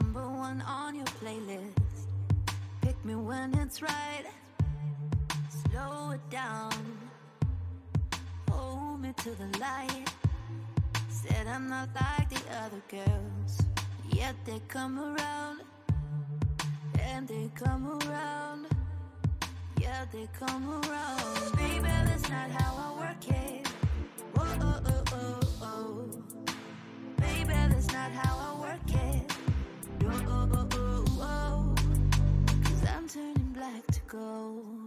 number one on your playlist. Pick me when it's right, slow it down. Hold me to the light. Said I'm not like the other girls, yet they come around. And they come around, yeah, they come around. Baby, that's not how I work it. Whoa, oh, oh, oh, oh. Baby, that's not how I work it. turning black to gold.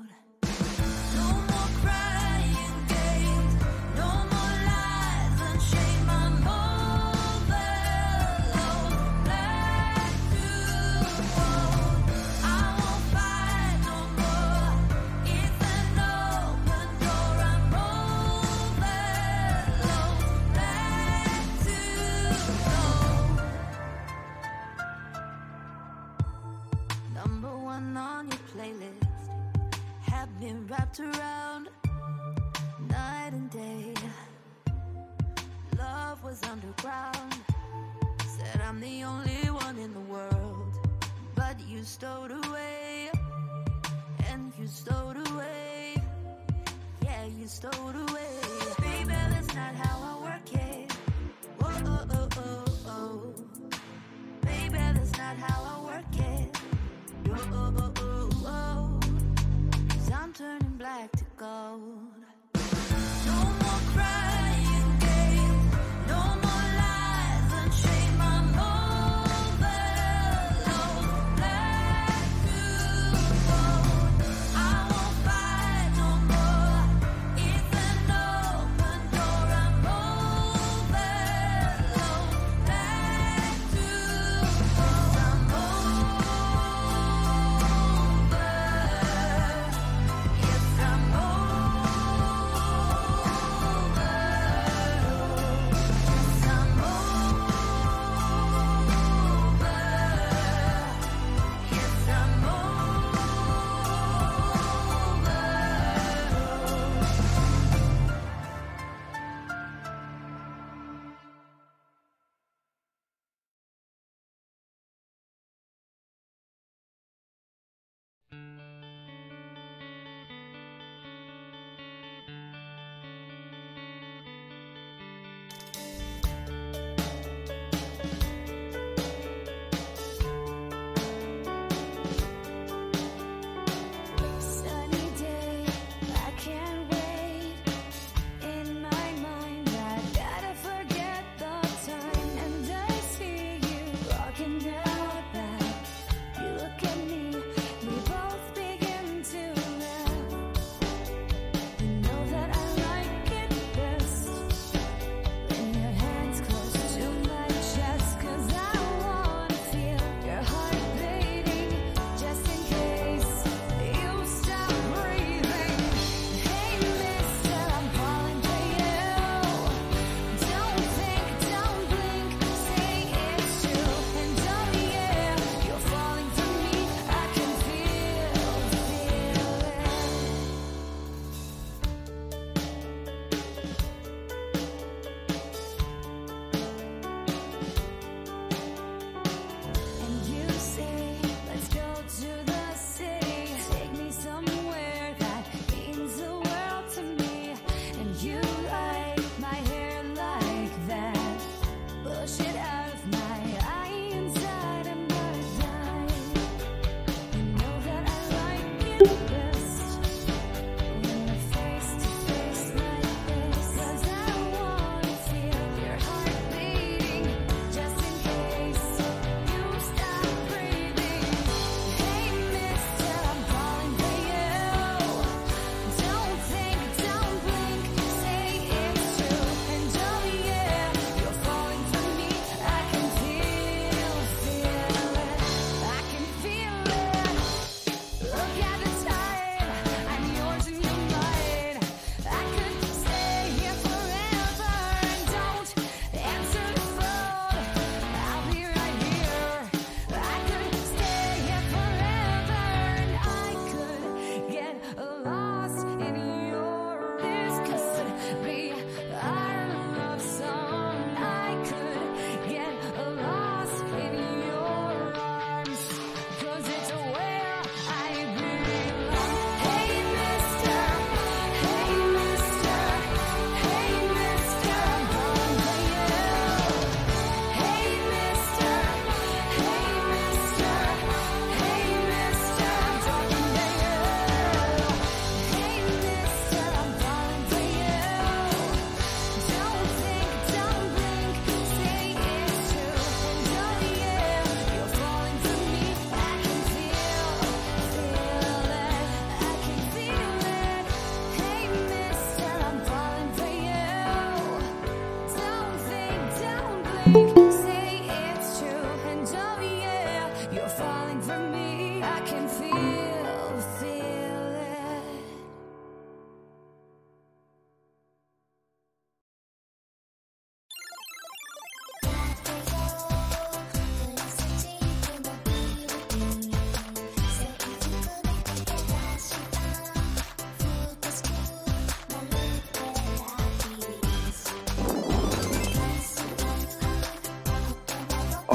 wrapped around night and day. Love was underground. Said I'm the only one in the world. But you stowed away. And you stowed away. Yeah, you stowed away. Baby, that's not how I work it. Whoa, oh, oh, oh, oh. Baby, that's not how I work it. Whoa, oh, oh, oh like to go. Mm-hmm.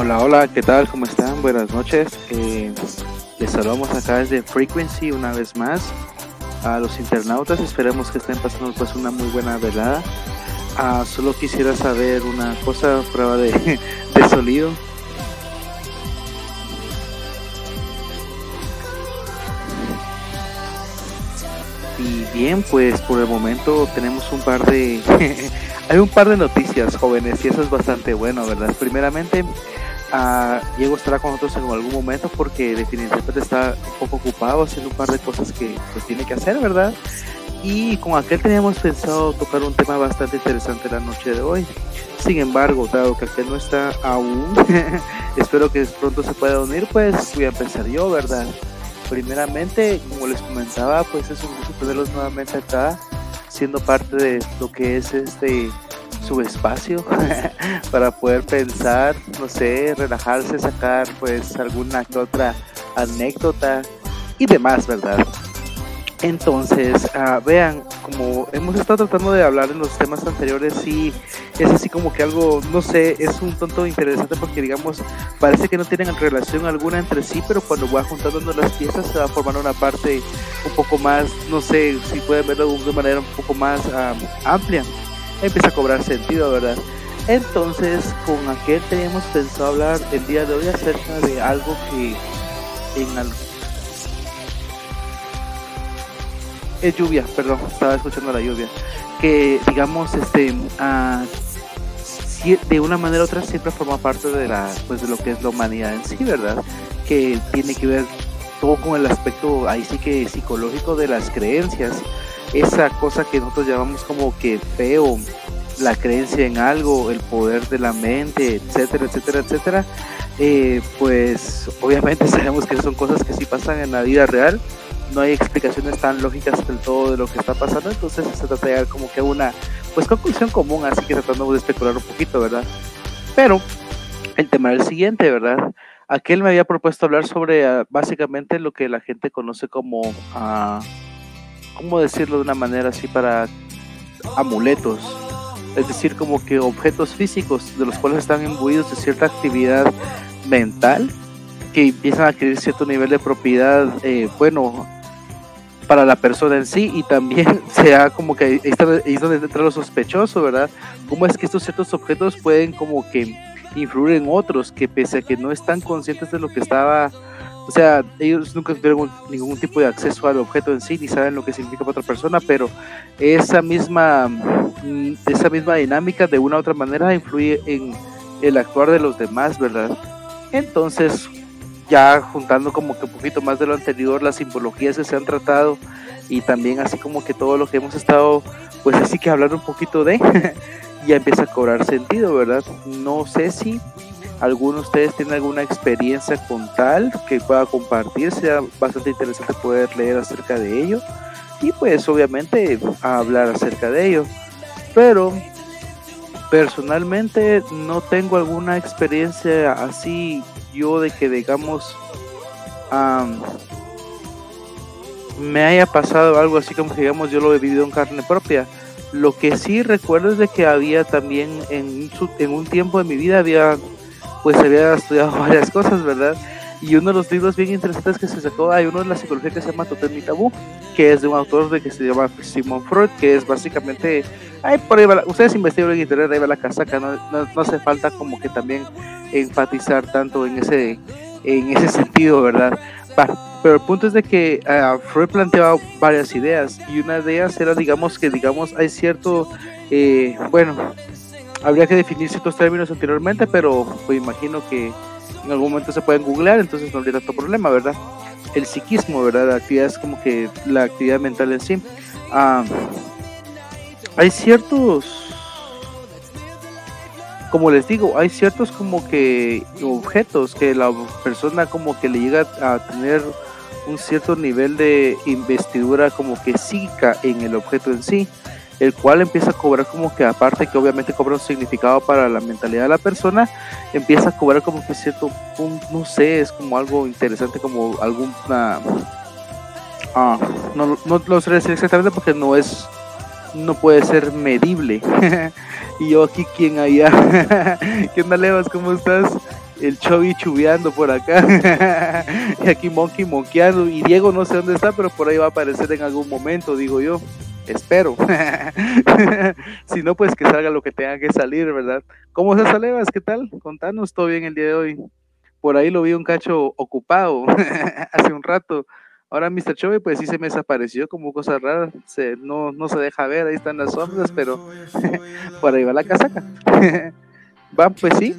Hola, hola, ¿qué tal? ¿Cómo están? Buenas noches. Eh, les saludamos acá desde Frequency una vez más. A los internautas esperemos que estén pasando pues una muy buena velada. Ah, solo quisiera saber una cosa, prueba de, de sonido. Y bien, pues por el momento tenemos un par de... Hay un par de noticias jóvenes y eso es bastante bueno, ¿verdad? Primeramente, Diego estará con nosotros en algún momento porque definitivamente está un poco ocupado haciendo un par de cosas que pues, tiene que hacer, ¿verdad? Y con aquel teníamos pensado tocar un tema bastante interesante la noche de hoy. Sin embargo, dado que aquel no está aún, espero que pronto se pueda unir, pues voy a empezar yo, ¿verdad? Primeramente, como les comentaba, pues es un gusto tenerlos nuevamente acá, siendo parte de lo que es este su espacio para poder pensar, no sé, relajarse, sacar pues alguna que otra anécdota y demás, ¿verdad? Entonces, ah, vean, como hemos estado tratando de hablar en los temas anteriores, sí, es así como que algo, no sé, es un tonto interesante porque, digamos, parece que no tienen relación alguna entre sí, pero cuando va juntando las piezas se va a formar una parte un poco más, no sé, si pueden verlo de una manera un poco más ah, amplia, empieza a cobrar sentido, ¿verdad? Entonces, con aquel teníamos pensado hablar el día de hoy acerca de algo que en al- es lluvia, perdón, estaba escuchando la lluvia. Que digamos, este, si- de una manera u otra siempre forma parte de la, pues de lo que es la humanidad en sí, ¿verdad? Que tiene que ver todo con el aspecto ahí sí que psicológico de las creencias. Esa cosa que nosotros llamamos como que feo, la creencia en algo, el poder de la mente, etcétera, etcétera, etcétera. Eh, pues obviamente sabemos que son cosas que sí pasan en la vida real no hay explicaciones tan lógicas del todo de lo que está pasando, entonces se trata de llegar como que a una pues conclusión común, así que tratando de especular un poquito, ¿verdad? Pero el tema era el siguiente, ¿verdad? Aquel me había propuesto hablar sobre ah, básicamente lo que la gente conoce como, ah, ¿cómo decirlo de una manera así para amuletos? Es decir, como que objetos físicos de los cuales están imbuidos de cierta actividad mental que empiezan a adquirir cierto nivel de propiedad, eh, bueno, para la persona en sí y también sea como que ahí es donde entra lo sospechoso, ¿verdad? ¿Cómo es que estos ciertos objetos pueden como que influir en otros que pese a que no están conscientes de lo que estaba, o sea, ellos nunca tuvieron ningún tipo de acceso al objeto en sí ni saben lo que significa para otra persona, pero esa misma, mm, esa misma dinámica de una u otra manera influye en el actuar de los demás, ¿verdad? Entonces, ya juntando como que un poquito más de lo anterior, las simbologías que se han tratado y también así como que todo lo que hemos estado, pues así que hablar un poquito de, ya empieza a cobrar sentido, ¿verdad? No sé si alguno de ustedes tiene alguna experiencia con tal que pueda compartir, sea bastante interesante poder leer acerca de ello y pues obviamente hablar acerca de ello. Pero personalmente no tengo alguna experiencia así yo de que digamos am, me haya pasado algo así como que digamos yo lo he vivido en carne propia. Lo que sí recuerdo es de que había también en un tiempo de mi vida había pues había estudiado varias cosas, ¿verdad? Y uno de los libros bien interesantes que se sacó, hay uno de la psicología que se llama Totem y Tabú, que es de un autor de que se llama Simon Freud, que es básicamente, ay, por ahí va la- ustedes investigan en internet, ahí va la casaca, no, no, no hace falta como que también enfatizar tanto en ese, en ese sentido, ¿verdad? Va, pero el punto es de que ah, Freud planteaba varias ideas y una de ellas era, digamos, que digamos hay cierto, eh, bueno, habría que definir ciertos términos anteriormente, pero pues imagino que en algún momento se pueden googlear, entonces no habría tanto problema, ¿verdad? El psiquismo, ¿verdad? La actividad es como que la actividad mental en sí. Ah, hay ciertos como les digo, hay ciertos como que objetos que la persona como que le llega a tener un cierto nivel de investidura como que psíquica en el objeto en sí, el cual empieza a cobrar como que aparte que obviamente cobra un significado para la mentalidad de la persona, empieza a cobrar como que cierto, un, no sé, es como algo interesante, como alguna... Ah, no, no lo sé decir exactamente porque no es, no puede ser medible. y yo aquí, ¿quién allá? ¿Qué onda, Levas? ¿Cómo estás? el Chovy chubeando por acá y aquí Monkey monkeando y Diego no sé dónde está pero por ahí va a aparecer en algún momento digo yo espero si no pues que salga lo que tenga que salir verdad ¿cómo estás Alevas? ¿qué tal? contanos todo bien el día de hoy por ahí lo vi un cacho ocupado hace un rato ahora Mr. Chovy pues sí se me desapareció como cosa rara no, no se deja ver ahí están las sombras pero por ahí va la casaca van pues sí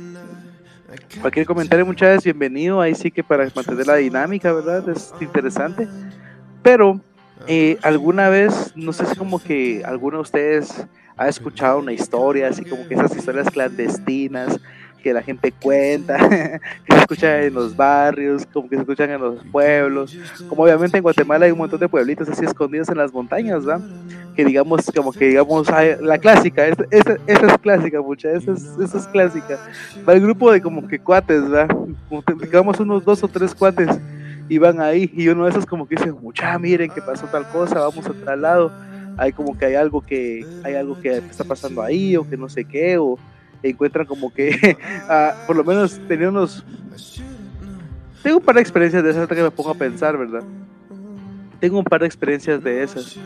Cualquier comentario, muchas veces bienvenido. Ahí sí que para mantener la dinámica, ¿verdad? Es interesante. Pero eh, alguna vez, no sé si como que alguno de ustedes ha escuchado una historia, así como que esas historias clandestinas que la gente cuenta, que se escuchan en los barrios, como que se escuchan en los pueblos. Como obviamente en Guatemala hay un montón de pueblitos así escondidos en las montañas, ¿verdad? Que digamos, como que digamos, la clásica, esa, esa, esa es clásica, mucha, esa es, esa es clásica. Va el grupo de como que cuates, ¿verdad? Como que, digamos unos dos o tres cuates y van ahí y uno de esos como que dice, mucha, miren que pasó tal cosa, vamos a tal lado. Hay como que hay algo que hay algo que está pasando ahí o que no sé qué o encuentran como que uh, por lo menos tenía unos tengo un par de experiencias de esas que me pongo a pensar verdad tengo un par de experiencias de esas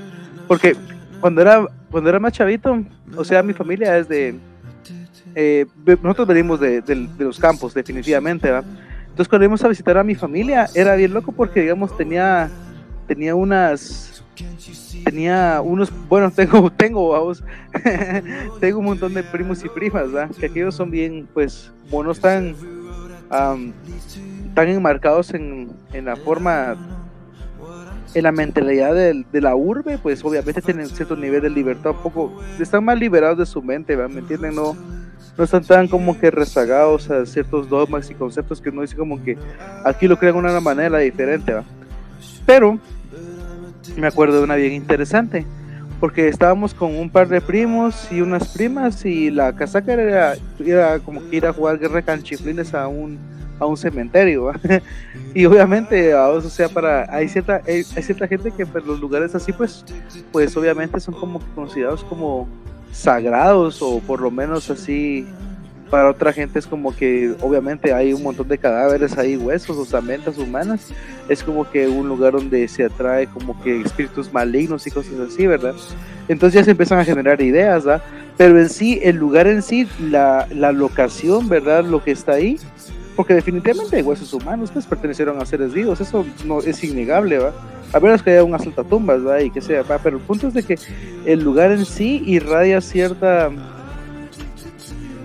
porque cuando era cuando era más chavito o sea mi familia es de eh, nosotros venimos de, de, de, los campos definitivamente ¿verdad? Entonces cuando íbamos a visitar a mi familia era bien loco porque digamos tenía tenía unas tenía unos, bueno, tengo, tengo, vamos, tengo un montón de primos y primas, ¿verdad? Que aquellos son bien, pues, como no están um, tan enmarcados en, en, la forma, en la mentalidad de, de, la urbe, pues obviamente tienen cierto nivel de libertad, un poco, están más liberados de su mente, ¿verdad? ¿Me entienden? No, no están tan como que rezagados a ciertos dogmas y conceptos que uno dice como que aquí lo crean de una manera diferente, ¿verdad? Pero me acuerdo de una bien interesante, porque estábamos con un par de primos y unas primas y la casaca era, era como que ir a jugar guerra canchiflines a un, a un cementerio. ¿va? y obviamente, o sea, para hay cierta, hay, cierta gente que en los lugares así, pues, pues obviamente son como considerados como sagrados o por lo menos así para otra gente es como que obviamente hay un montón de cadáveres ahí, huesos, osamentas humanas, es como que un lugar donde se atrae como que espíritus malignos y cosas así, ¿verdad? Entonces ya se empiezan a generar ideas, ¿verdad? Pero en sí, el lugar en sí, la, la locación, ¿verdad? Lo que está ahí, porque definitivamente hay huesos humanos, pues pertenecieron a seres vivos, eso no es innegable, ¿va? A menos que haya un asaltatumbas, ¿va? Y que sea, ¿va? Pero el punto es de que el lugar en sí irradia cierta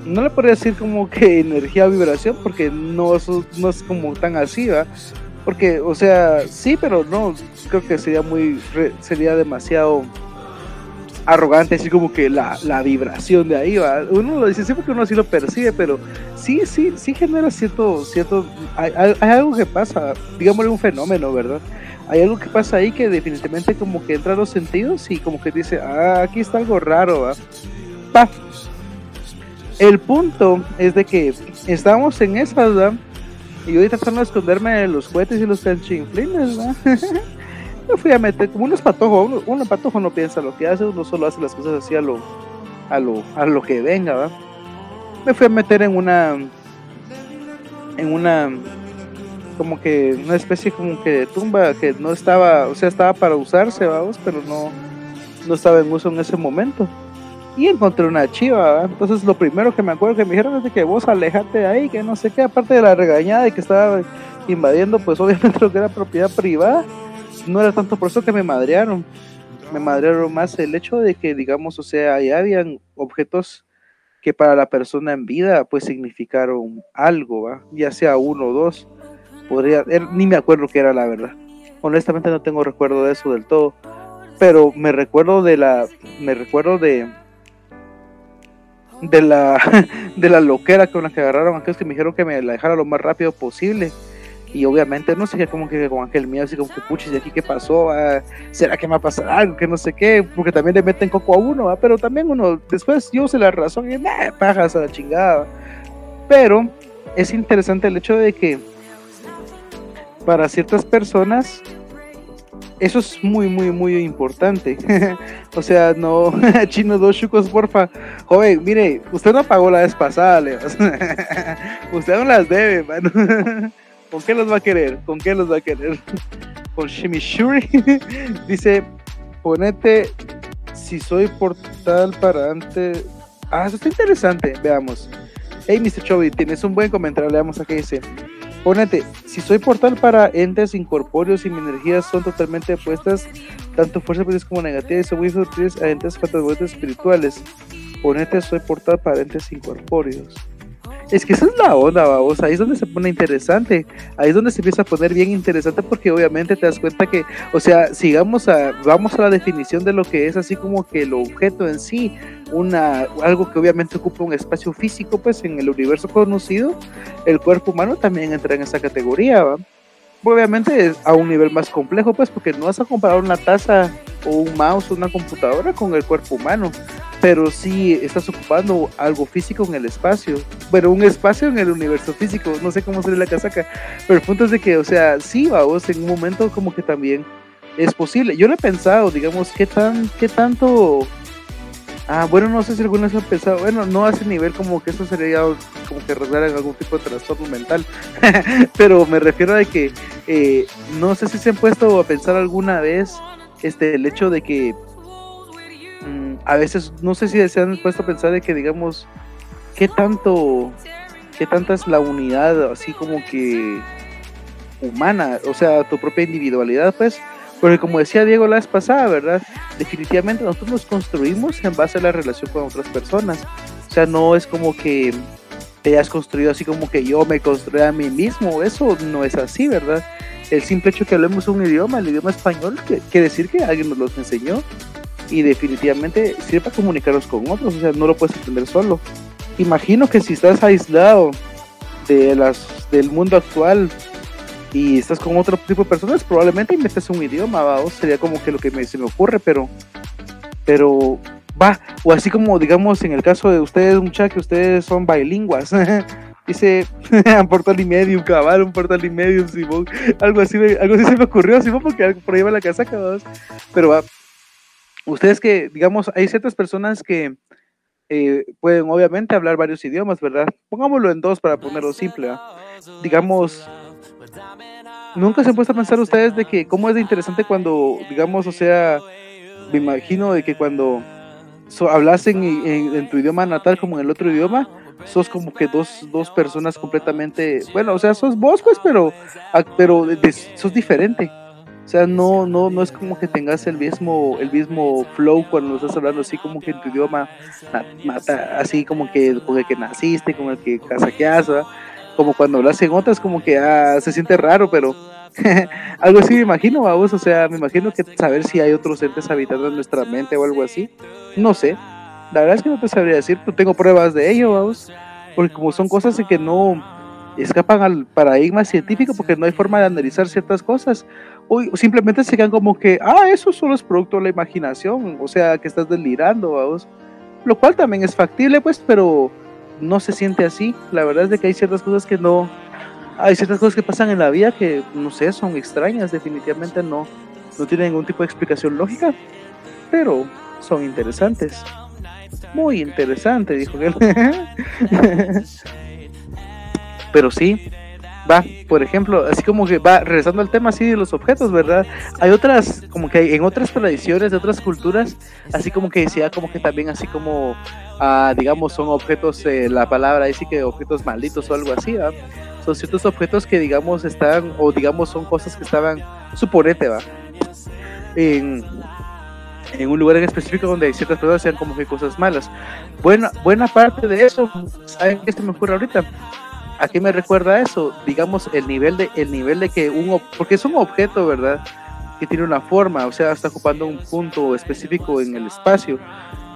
no le podría decir como que energía o vibración, porque no, no es como tan así, ¿va? Porque, o sea, sí, pero no, creo que sería muy, sería demasiado arrogante decir como que la, la vibración de ahí, ¿va? Uno lo dice sí porque uno así lo percibe, pero sí, sí, sí genera cierto, cierto, hay, hay, hay algo que pasa, digámosle un fenómeno, ¿verdad? Hay algo que pasa ahí que definitivamente como que entra a los sentidos y como que dice, ah, aquí está algo raro, ¿va? Pa, el punto es de que estábamos en esa, ¿verdad? Y yo tratando de esconderme de los cohetes y los canchinflines, ¿verdad? me fui a meter como uno, uno patojo no piensa lo que hace, uno solo hace las cosas así a lo, a lo, a lo que venga, ¿verdad? Me fui a meter en una, en una, como que una especie como que de tumba que no estaba, o sea, estaba para usarse, vamos, pero no, no estaba en uso en ese momento y encontré una chiva. Entonces, lo primero que me acuerdo que me dijeron es de que vos alejate de ahí, que no sé qué, aparte de la regañada de que estaba invadiendo, pues obviamente lo que era propiedad privada, no era tanto por eso que me madrearon. Me madrearon más el hecho de que, digamos, o sea, ahí habían objetos que para la persona en vida, pues significaron algo, ¿va? ya sea uno o dos. Podría, ni me acuerdo qué era la verdad. Honestamente no tengo recuerdo de eso del todo. Pero me recuerdo de la. Me recuerdo de de la, de la loquera con la que agarraron aquellos que me dijeron que me la dejara lo más rápido posible. Y obviamente no sé, como que con aquel miedo, así como que puchis, ¿de aquí qué pasó? Ah, ¿Será que me va a pasar algo? Que no sé qué, porque también le meten coco a uno, pero también uno, después yo se la razón y pajas a la chingada. Pero es interesante el hecho de que para ciertas personas eso es muy, muy, muy importante. o sea, no, chino, dos chucos, porfa. Joven, mire, usted no pagó la vez pasada, Leo. usted no las debe, mano. ¿Con qué los va a querer? ¿Con qué los va a querer? Con Shimishuri. Dice, ponete si soy portal para antes. Ah, eso está interesante. Veamos. Hey, Mr. Chovy, tienes un buen comentario. Leamos aquí dice. Ponete, si soy portal para entes incorpóreos y mi energía son totalmente opuestas, tanto fuerzas positivas como negativas, y son muy útiles a entes fantasmagóricos espirituales. Ponete, soy portal para entes incorpóreos. Es que esa es la onda, vamos. Ahí es donde se pone interesante. Ahí es donde se empieza a poner bien interesante porque obviamente te das cuenta que, o sea, sigamos a, vamos a la definición de lo que es así como que el objeto en sí, una, algo que obviamente ocupa un espacio físico, pues en el universo conocido, el cuerpo humano también entra en esa categoría, ¿va? Obviamente es a un nivel más complejo, pues porque no vas a comparar una taza o un mouse o una computadora con el cuerpo humano pero sí estás ocupando algo físico en el espacio. Bueno, un espacio en el universo físico, no sé cómo sería la casaca, pero el punto es de que, o sea, sí, vamos, en un momento como que también es posible. Yo lo he pensado, digamos, qué tan, qué tanto... Ah, bueno, no sé si alguna vez han pensado, bueno, no a ese nivel como que eso sería como que en algún tipo de trastorno mental, pero me refiero a que eh, no sé si se han puesto a pensar alguna vez este el hecho de que a veces no sé si se han puesto a pensar de que digamos qué tanto qué tanta es la unidad así como que humana o sea tu propia individualidad pues. Porque como decía Diego la vez pasada verdad definitivamente nosotros nos construimos en base a la relación con otras personas. O sea no es como que te hayas construido así como que yo me construí a mí mismo. Eso no es así verdad el simple hecho que hablemos un idioma el idioma español quiere decir que alguien nos lo enseñó y definitivamente sirve comunicarnos con otros, o sea, no lo puedes aprender solo. Imagino que si estás aislado de las del mundo actual y estás con otro tipo de personas, probablemente inventes un idioma, ¿va? sería como que lo que me, se me ocurre, pero pero va, o así como digamos en el caso de ustedes, muchachos, que ustedes son bilingües. Dice, un portal y medio, cabal, un portal y medio, Simón. Algo así, algo así se me ocurrió, Simón, porque por ahí va la casa, cabrón. Pero va, ustedes que, digamos, hay ciertas personas que eh, pueden obviamente hablar varios idiomas, ¿verdad? Pongámoslo en dos para ponerlo simple. Digamos, nunca se han puesto a pensar ustedes de que cómo es de interesante cuando, digamos, o sea, me imagino de que cuando hablas en, tu idioma natal como en el otro idioma, sos como que dos, dos personas completamente, bueno, o sea, sos vos pues, pero, pero sos diferente. O sea, no, no, no es como que tengas el mismo, el mismo flow cuando estás hablando así como que en tu idioma, así como que con el que naciste, con el que casaqueas, como cuando hablas en otras, como que ah, se siente raro, pero algo así me imagino, vamos, o sea, me imagino que saber si hay otros entes habitando en nuestra mente o algo así, no sé, la verdad es que no te sabría decir, tengo pruebas de ello, vamos, porque como son cosas que no escapan al paradigma científico porque no hay forma de analizar ciertas cosas o simplemente se quedan como que, ah, eso solo es producto de la imaginación, o sea, que estás delirando, vamos. Lo cual también es factible, pues, pero no se siente así. La verdad es de que hay ciertas cosas que no, hay ciertas cosas que pasan en la vida que, no sé, son extrañas, definitivamente no, no tienen ningún tipo de explicación lógica, pero son interesantes. Muy interesante, dijo él. pero sí, va, por ejemplo, así como que va regresando al tema así de los objetos, ¿verdad? Hay otras, como que en otras tradiciones de otras culturas, así como que decía, como que también así como, ah, digamos, son objetos, eh, la palabra dice que objetos malditos o algo así, ¿va? Son ciertos objetos que, digamos, están, o digamos, son cosas que estaban, suponete, ¿va? En, en un lugar en específico donde ciertas personas sean como que cosas malas. Buena, buena parte de eso, ¿saben qué se me ocurre ahorita? ¿A qué me recuerda eso? Digamos, el nivel de, el nivel de que un, porque es un objeto, ¿verdad? Que tiene una forma, o sea, está ocupando un punto específico en el espacio,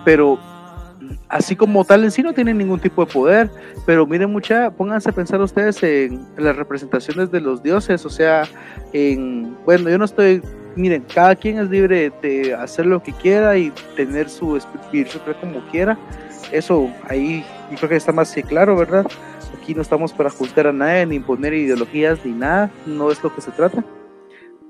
pero así como tal en sí no tienen ningún tipo de poder, pero miren mucha, pónganse a pensar ustedes en, las representaciones de los dioses, o sea, en, bueno, yo no estoy, miren, cada quien es libre de hacer lo que quiera y tener su espíritu como quiera, eso ahí yo creo que está más claro, ¿verdad? Aquí no estamos para juzgar a nadie, ni imponer ideologías, ni nada, no es lo que se trata,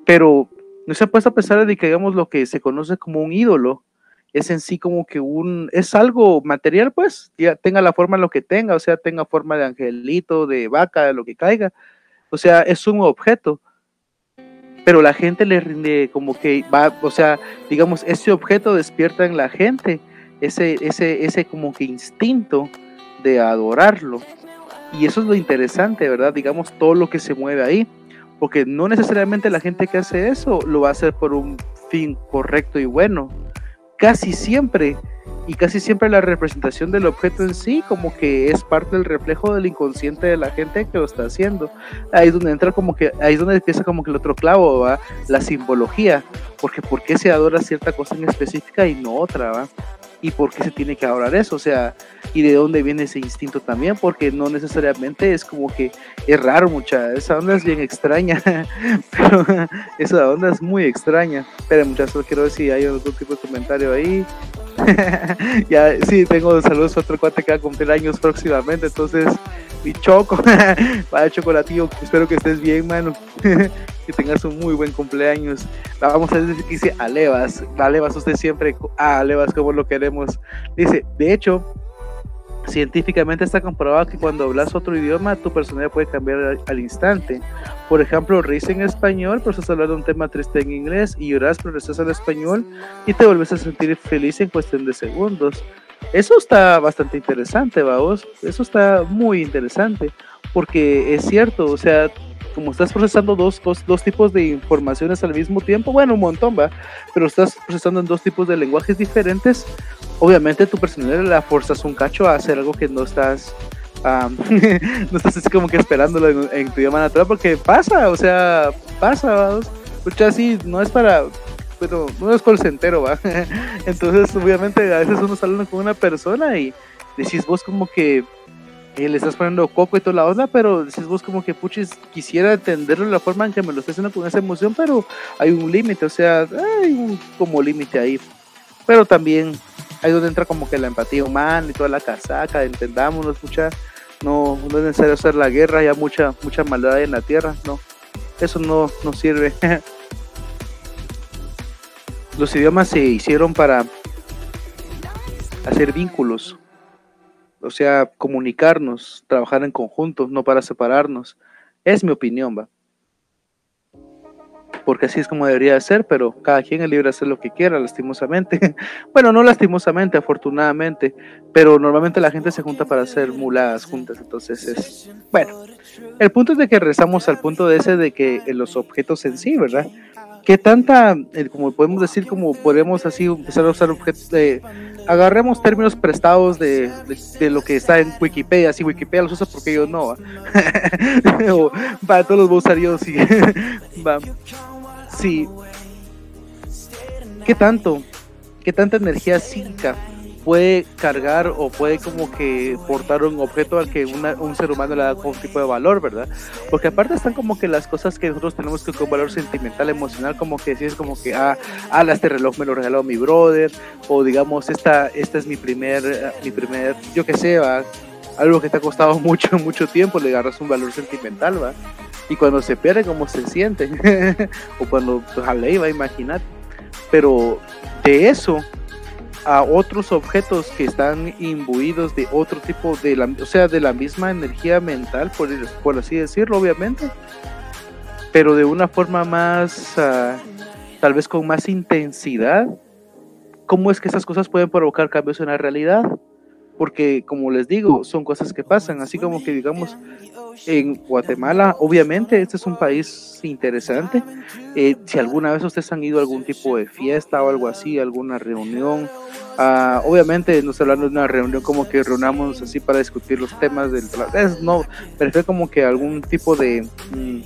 pero no se ha puesto a pensar de que digamos lo que se conoce como un ídolo, es en sí como que un, es algo material, pues, ya tenga la forma lo que tenga, o sea, tenga forma de angelito, de vaca, de lo que caiga, o sea, es un objeto, pero la gente le rinde como que va, o sea, digamos, ese objeto despierta en la gente ese, ese, ese como que instinto de adorarlo, y eso es lo interesante, ¿verdad? Digamos, todo lo que se mueve ahí, porque no necesariamente la gente que hace eso lo va a hacer por un fin correcto y bueno, casi siempre, y casi siempre la representación del objeto en sí como que es parte del reflejo del inconsciente de la gente que lo está haciendo. Ahí es donde entra como que, ahí es donde empieza como que el otro clavo, ¿va? La simbología, porque ¿por qué se adora cierta cosa en específica y no otra, ¿va? Y por qué se tiene que adorar eso, o sea, y de dónde viene ese instinto también, porque no necesariamente es como que es raro mucha, esa onda es bien extraña, pero esa onda es muy extraña. Pero muchachos, quiero ver si hay algún tipo de comentario ahí. ya, sí, tengo saludos a otro cuate que va años próximamente, entonces, mi choco, vaya chocolatillo, espero que estés bien, mano. que tengas un muy buen cumpleaños. Vamos a decir dice Alevas, Alevas, usted siempre, ah, Alevas, como lo queremos. Dice, de hecho, Científicamente está comprobado que cuando hablas otro idioma, tu personalidad puede cambiar al, instante. Por ejemplo, reís en español, pero estás hablando de un tema triste en inglés y lloras, pero estás en español y te vuelves a sentir feliz en cuestión de segundos. Eso está bastante interesante, vamos. Eso está muy interesante, porque es cierto, o sea, como estás procesando dos, dos, tipos de informaciones al mismo tiempo, bueno, un montón, va, pero estás procesando en dos tipos de lenguajes diferentes, obviamente tu personalidad la fuerzas un cacho a hacer algo que no estás, no estás así como que esperándolo en, tu idioma natural, porque pasa, o sea, pasa. Escucha, así, no es para, pero no es entero, va. Entonces, obviamente, a veces uno está hablando con una persona y decís vos como que le estás poniendo coco y toda la onda, pero decís vos como que puchis, quisiera entenderlo de la forma en que me lo estás haciendo con esa emoción, pero hay un límite, o sea, hay un como límite ahí. Pero también ahí donde entra como que la empatía humana y toda la casaca, entendámonos, mucha, no, no es necesario hacer la guerra, hay mucha, mucha maldad en la tierra, no, eso no, no sirve. Los idiomas se hicieron para hacer vínculos, o sea, comunicarnos, trabajar en conjunto, no para separarnos. Es mi opinión, va. Porque así es como debería ser, pero cada quien es libre de hacer lo que quiera, lastimosamente. bueno, no lastimosamente, afortunadamente, pero normalmente la gente se junta para hacer muladas juntas, entonces es... Bueno, el punto es de que rezamos al punto de ese de que los objetos en sí, ¿verdad? ¿Qué tanta, eh, como podemos decir, como podemos así empezar a usar objetos de, agarremos términos prestados de, lo que está en Wikipedia, si Wikipedia los usa porque yo no, o, va, todos los voy a usar yo, sí, va, sí, ¿qué tanto, qué tanta energía psíquica puede cargar o puede como que portar un objeto al que un ser humano le da algún tipo de valor, ¿verdad? Porque aparte están como que las cosas que nosotros tenemos que con valor sentimental, emocional, como que si es como que, ah, ah, este reloj me lo regaló mi brother, o digamos, esta, esta es mi primer, mi primer, yo qué sé, va, algo que te ha costado mucho, mucho tiempo, le agarras un valor sentimental, va. Y cuando se pierde, ¿cómo se siente? o cuando, pues, a ley va, imaginar. Pero de eso a otros objetos que están imbuidos de otro tipo de la, o sea, de la misma energía mental, por, por así decirlo, obviamente, pero de una forma más, ah, tal vez con más intensidad. ¿Cómo es que esas cosas pueden provocar cambios en la realidad? Porque, como les digo, son cosas que pasan, así como que digamos, en Guatemala, obviamente, este es un país interesante. Eh, si alguna vez ustedes han ido a algún tipo de fiesta o algo así, alguna reunión, uh, obviamente no estoy hablando de una reunión como que reunamos así para discutir los temas del... Es, no, prefiero como que algún tipo de... Mm,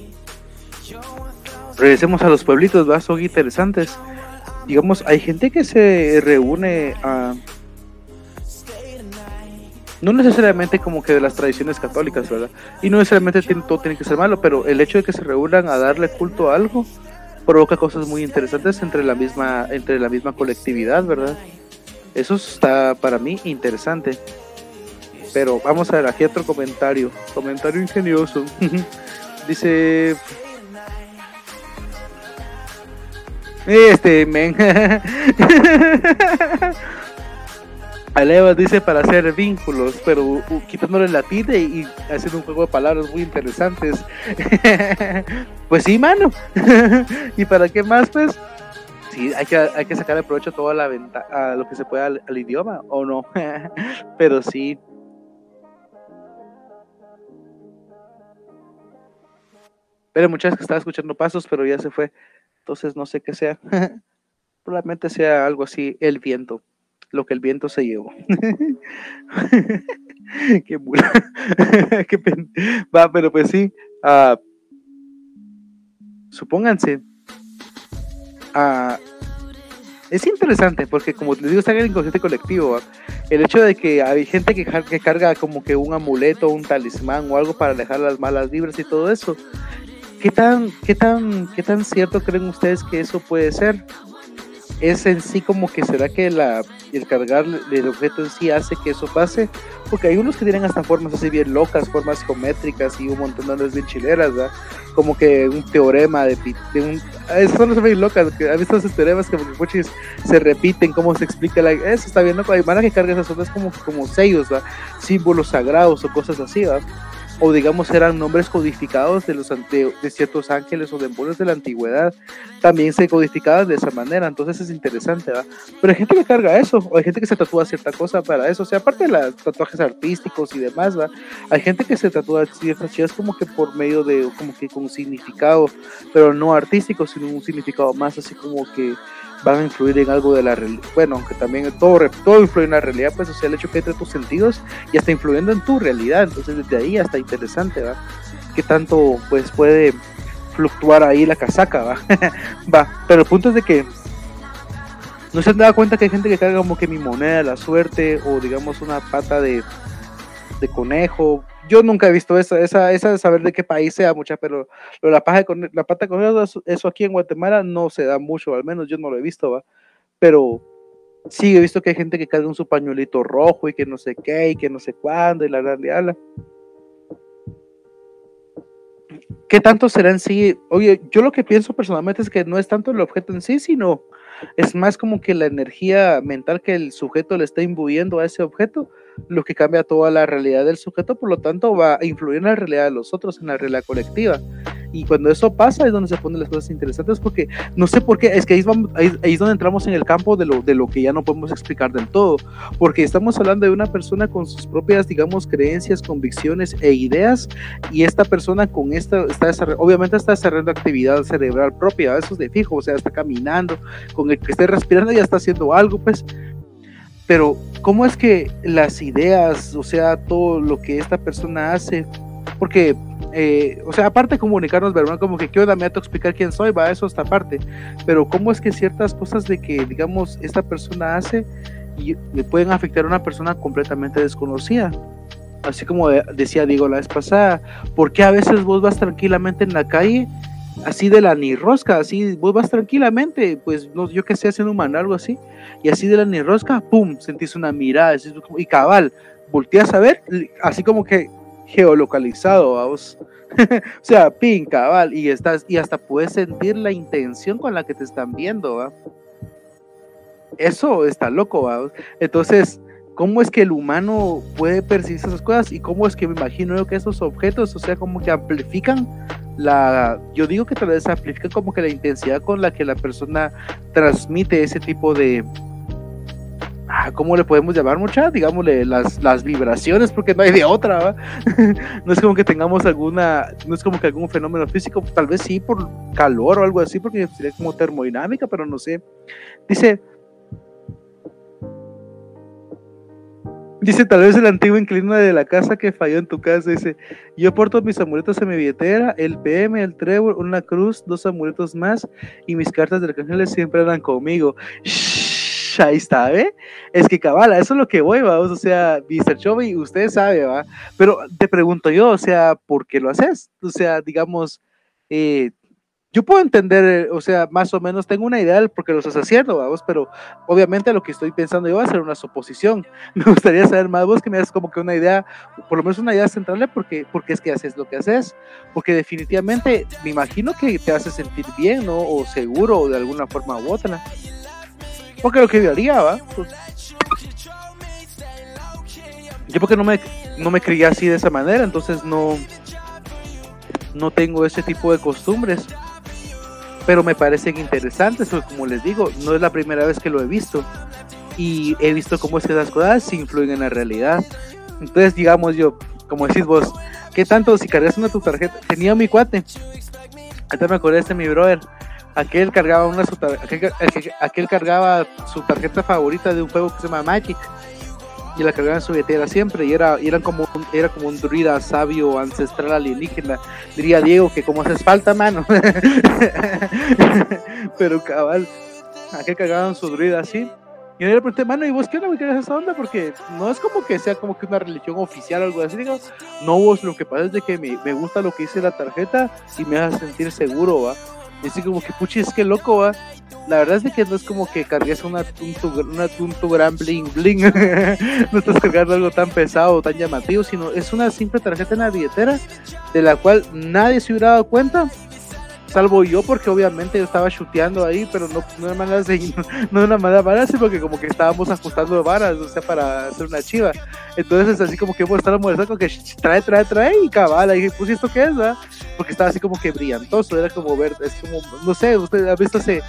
regresemos a los pueblitos, ¿va? son interesantes. Digamos, hay gente que se reúne a no necesariamente como que de las tradiciones católicas, ¿verdad? Y no necesariamente todo tiene que ser malo, pero el hecho de que se reúnan a darle culto a algo provoca cosas muy interesantes entre la misma, entre la misma colectividad, ¿verdad? Eso está para mí interesante. Pero vamos a ver, aquí otro comentario. Comentario ingenioso. Dice. Este, men. Aleva dice para hacer vínculos, pero uh, quitándole la tilde y, haciendo un juego de palabras muy interesantes. pues sí, mano. ¿Y para qué más, pues? Sí, hay que, hay que sacarle provecho toda la venta a lo que se pueda al, idioma, ¿o no? pero sí. Pero muchas que estaba escuchando pasos, pero ya se fue. Entonces no sé qué sea. Probablemente sea algo así, el viento. Lo que el viento se llevó. qué mula. qué pen- Va, pero pues sí. ah, supónganse. ah, es interesante porque como les digo, está en el inconsciente colectivo. El hecho de que hay gente que, que carga como que un amuleto, un talismán o algo para alejar las malas vibras y todo eso. ¿Qué tan, qué tan, qué tan cierto creen ustedes que eso puede ser? Es en sí como que será que la, el cargar el objeto en sí hace que eso pase, porque hay unos que tienen hasta formas así bien locas, formas geométricas y un montón de ondas bien chileras, ¿verdad? Como que un teorema de, de un... ah, son las bien locas, que a veces esos teoremas que porque, puchis, se repiten, cómo se explica, la, eso está bien loco, hay que cargan esas ondas como, como sellos, ¿verdad? Símbolos sagrados o cosas así, ¿verdad? O digamos eran nombres codificados de los de ciertos ángeles o demonios de la antigüedad, también se codificaban de esa manera, entonces es interesante, ¿va? Pero hay gente que carga eso, o hay gente que se tatúa cierta cosa para eso, o sea, aparte de los tatuajes artísticos y demás, ¿va? Hay gente que se tatúa ciertas chivas como que por medio de, como que con significado, pero no artístico, sino un significado más así como que van a influir en algo de la realidad, bueno, aunque también todo, todo influye en la realidad, pues, o sea, el hecho que entre tus sentidos y está influyendo en tu realidad, entonces desde ahí hasta interesante, ¿va? Que tanto, pues, puede fluctuar ahí la casaca, ¿va? va, pero el punto es de que no se han dado cuenta que hay gente que carga como que mi moneda, la suerte, o digamos una pata de, de conejo. Yo nunca he visto esa, esa, esa de saber de qué país sea mucha, pero lo la, paja de cone- la pata conejo, eso, aquí en Guatemala no se da mucho, al menos yo no lo he visto, ¿va? Pero sí he visto que hay gente que carga un su pañuelito rojo y que no sé qué, y que no sé cuándo, y la gran diabla. ¿Qué tanto será en sí? Oye, yo lo que pienso personalmente es que no es tanto el objeto en sí, sino es más como que la energía mental que el sujeto le está imbuyendo a ese objeto, lo que cambia toda la realidad del sujeto, por lo tanto va a influir en la realidad de los otros, en la realidad colectiva. Y cuando eso pasa es donde se ponen las cosas interesantes, porque no sé por qué, es que ahí, ahí, es donde entramos en el campo de lo, de lo que ya no podemos explicar del todo, porque estamos hablando de una persona con sus propias, digamos, creencias, convicciones e ideas, y esta persona con esta, está obviamente está desarrollando actividad cerebral propia, eso es de fijo, o sea, está caminando, con el que esté respirando ya está haciendo algo, pues, pero ¿cómo es que las ideas, o sea, todo lo que esta persona hace, porque, eh, o sea, aparte de comunicarnos, ¿verdad? Como que, ¿qué onda? Me va a explicar quién soy, va, eso esta parte, pero ¿cómo es que ciertas cosas de que, digamos, esta persona hace y le pueden afectar a una persona completamente desconocida? Así como de- decía Diego la vez pasada, ¿por qué a veces vos vas tranquilamente en la calle? Así de la ni rosca, así vos vas tranquilamente, pues no, yo que sé, haciendo un algo así, y así de la ni rosca, pum, sentís una mirada, y cabal, volteas a ver, así como que geolocalizado, vamos. o sea, pin, cabal, y estás, y hasta puedes sentir la intención con la que te están viendo, ¿va? Eso está loco, ¿va? Entonces, ¿cómo es que el humano puede percibir esas cosas? Y cómo es que me imagino que esos objetos, o sea, como que amplifican la, yo digo que tal vez amplifican como que la intensidad con la que la persona transmite ese tipo de, ah, ¿cómo le podemos llamar mucha? Digámosle las, las vibraciones, porque no hay de otra, no es como que tengamos alguna, no es como que algún fenómeno físico, tal vez sí por calor o algo así, porque sería como termodinámica, pero no sé. Dice, Dice, tal vez el antiguo inquilino de la casa que falló en tu casa. Dice, yo porto mis amuletos en mi billetera, el PM, el trébol, una cruz, dos amuletos más y mis cartas de arcángeles siempre andan conmigo. Shh. Ahí está, ¿ve? Es que cabala, eso es lo que voy, vamos, o sea, Mr. Chovy, usted sabe, va, pero te pregunto yo, o sea, ¿por qué lo haces? O sea, digamos, eh, yo puedo entender, eh, o sea, más o menos tengo una idea del por qué lo estás haciendo, vamos, pero obviamente lo que estoy pensando yo va a ser una suposición. Me gustaría saber más vos que me das como que una idea, por lo menos una idea central de por qué, por qué es que haces lo que haces, porque definitivamente me imagino que te hace sentir bien, ¿no? O seguro, o de alguna forma u otra. Porque lo que yo haría, ¿va? Pues, yo porque no me, no me crié así de esa manera, entonces no, no tengo ese tipo de costumbres pero me parecen interesantes, porque como les digo, no es la primera vez que lo he visto y he visto cómo es que esas cosas influyen en la realidad. Entonces, digamos yo, como decís vos, ¿qué tanto si cargas una tu tarjeta? Tenía mi cuate, ahorita me acordé de mi brother, aquel cargaba una su aquel, aquel, aquel cargaba su tarjeta favorita de un juego que se llama Magic y la cargaban en su siempre y era, eran como un, era como un druida sabio ancestral alienígena diría Diego que como haces falta mano pero cabal a qué cargaban su druida así y yo le pregunté, mano, ¿y vos qué onda, güey? ¿Qué es esa onda? Porque no es como que sea como que una religión oficial o algo así. Digo, no, vos, lo que pasa es de que me, me gusta lo que dice la tarjeta y me hace sentir seguro, ¿va? Y así como que, puchi, es que loco, ¿va? La verdad es de que no es como que cargues una tuntu, una tuntu gran bling bling. no estás cargando algo tan pesado o tan llamativo, sino es una simple tarjeta en la billetera de la cual nadie se hubiera dado cuenta salvo yo porque obviamente yo estaba chuteando ahí, pero no, no manera de, no manera mala, sino porque como que estábamos ajustando varas, o sea, para hacer una chiva. Entonces así como que hemos estado molestando que trae, trae, trae y cabala. Y dije, pues esto qué es, ¿verdad? Porque estaba así como que brillantoso, era como verde, es como, no sé, ustedes han visto ese,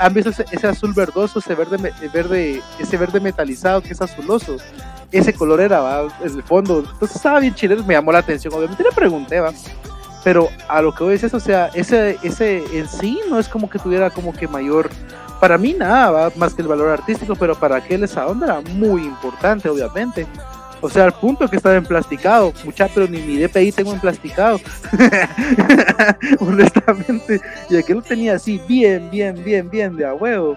han visto ese, ese azul verdoso, ese verde, verde, ese verde metalizado que es azuloso. Ese color era, va, el fondo. Entonces estaba bien chileno, me llamó la atención. Obviamente le pregunté, va pero a lo que voy es eso, o sea, ese, ese en sí no es como que tuviera como que mayor, para mí nada, ¿va? más que el valor artístico, pero para aquel esa onda era muy importante, obviamente. O sea, al punto que estaba emplasticado, mucha, pero ni mi DPI tengo emplasticado. Honestamente, y aquel lo tenía así, bien, bien, bien, bien, de a huevo.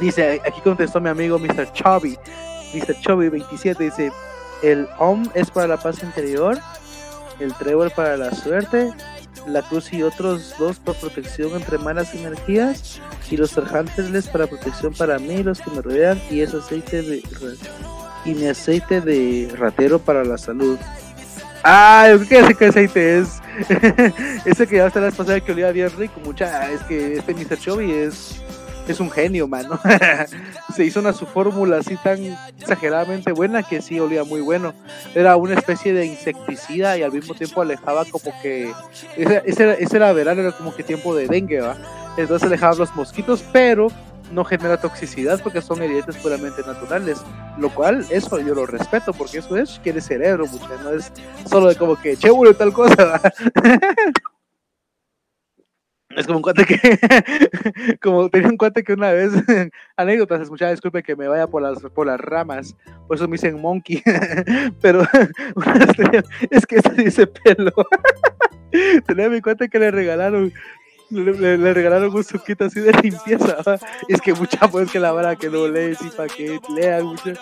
dice, aquí contestó mi amigo Mr. Chubby, Mr. Chubby 27, dice, el OM es para la paz interior el trébol para la suerte, la cruz y otros dos por protección entre malas energías, y los arcángeles para protección para mí y los que me rodean, y ese aceite de y mi aceite de ratero para la salud. Ah, ¿qué sé qué aceite es? ese que ya hasta la pasada que olía bien rico, mucha, es que este Mr. Chovy es es un genio, mano. Se hizo una su fórmula así tan exageradamente buena que sí olía muy bueno. Era una especie de insecticida y al mismo tiempo alejaba como que. Ese, ese era verano, era como que tiempo de dengue, ¿va? Entonces alejaba los mosquitos, pero no genera toxicidad porque son ingredientes puramente naturales, lo cual eso yo lo respeto porque eso es quiere cerebro, mucho, no es solo de como que chévere tal cosa. Es como un cuate que, como tenía un cuate que una vez, anécdotas, escuchaba, disculpe que me vaya por las, por las ramas, por eso me dicen monkey, pero es que este dice pelo. Tenía mi cuate que le regalaron, le, le, regalaron un suquito así de limpieza, es que mucha pues que la vara que no lees y para que lean mucho,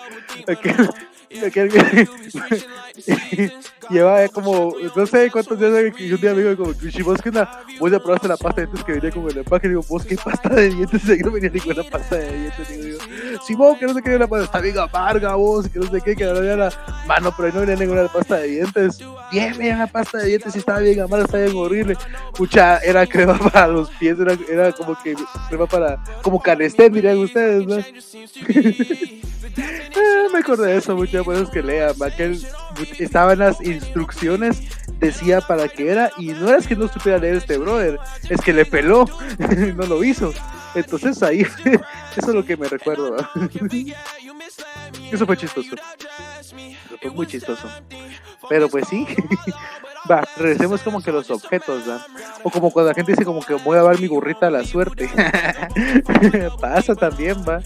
lleva como, no sé cuántos días un día me dijo como, si vos que una, voy a probarse la pasta de dientes que venía como en el empaque, digo, vos qué pasta de dientes, y no venía ninguna pasta de dientes, digo, digo si vos que no sé qué, la pasta está bien amarga vos, que no sé qué, que no había la mano, pero no venía ninguna pasta de dientes, bien, bien la pasta de dientes, y estaba bien amarga, estaba bien horrible, mucha, era crema para los pies, era, era como que crema para, como canestén, dirían ustedes, ¿no? me acordé de eso, muchas veces que lea, aquel estaban las instrucciones, decía para qué era, y no es que no supiera leer este brother, es que le peló, no lo hizo. Entonces ahí, eso es lo que me recuerdo. Eso fue chistoso. Eso fue muy chistoso. Pero pues sí. Va, regresemos como que los objetos, ¿va? O como cuando la gente dice como que voy a dar mi burrita a la suerte. Pasa también, va.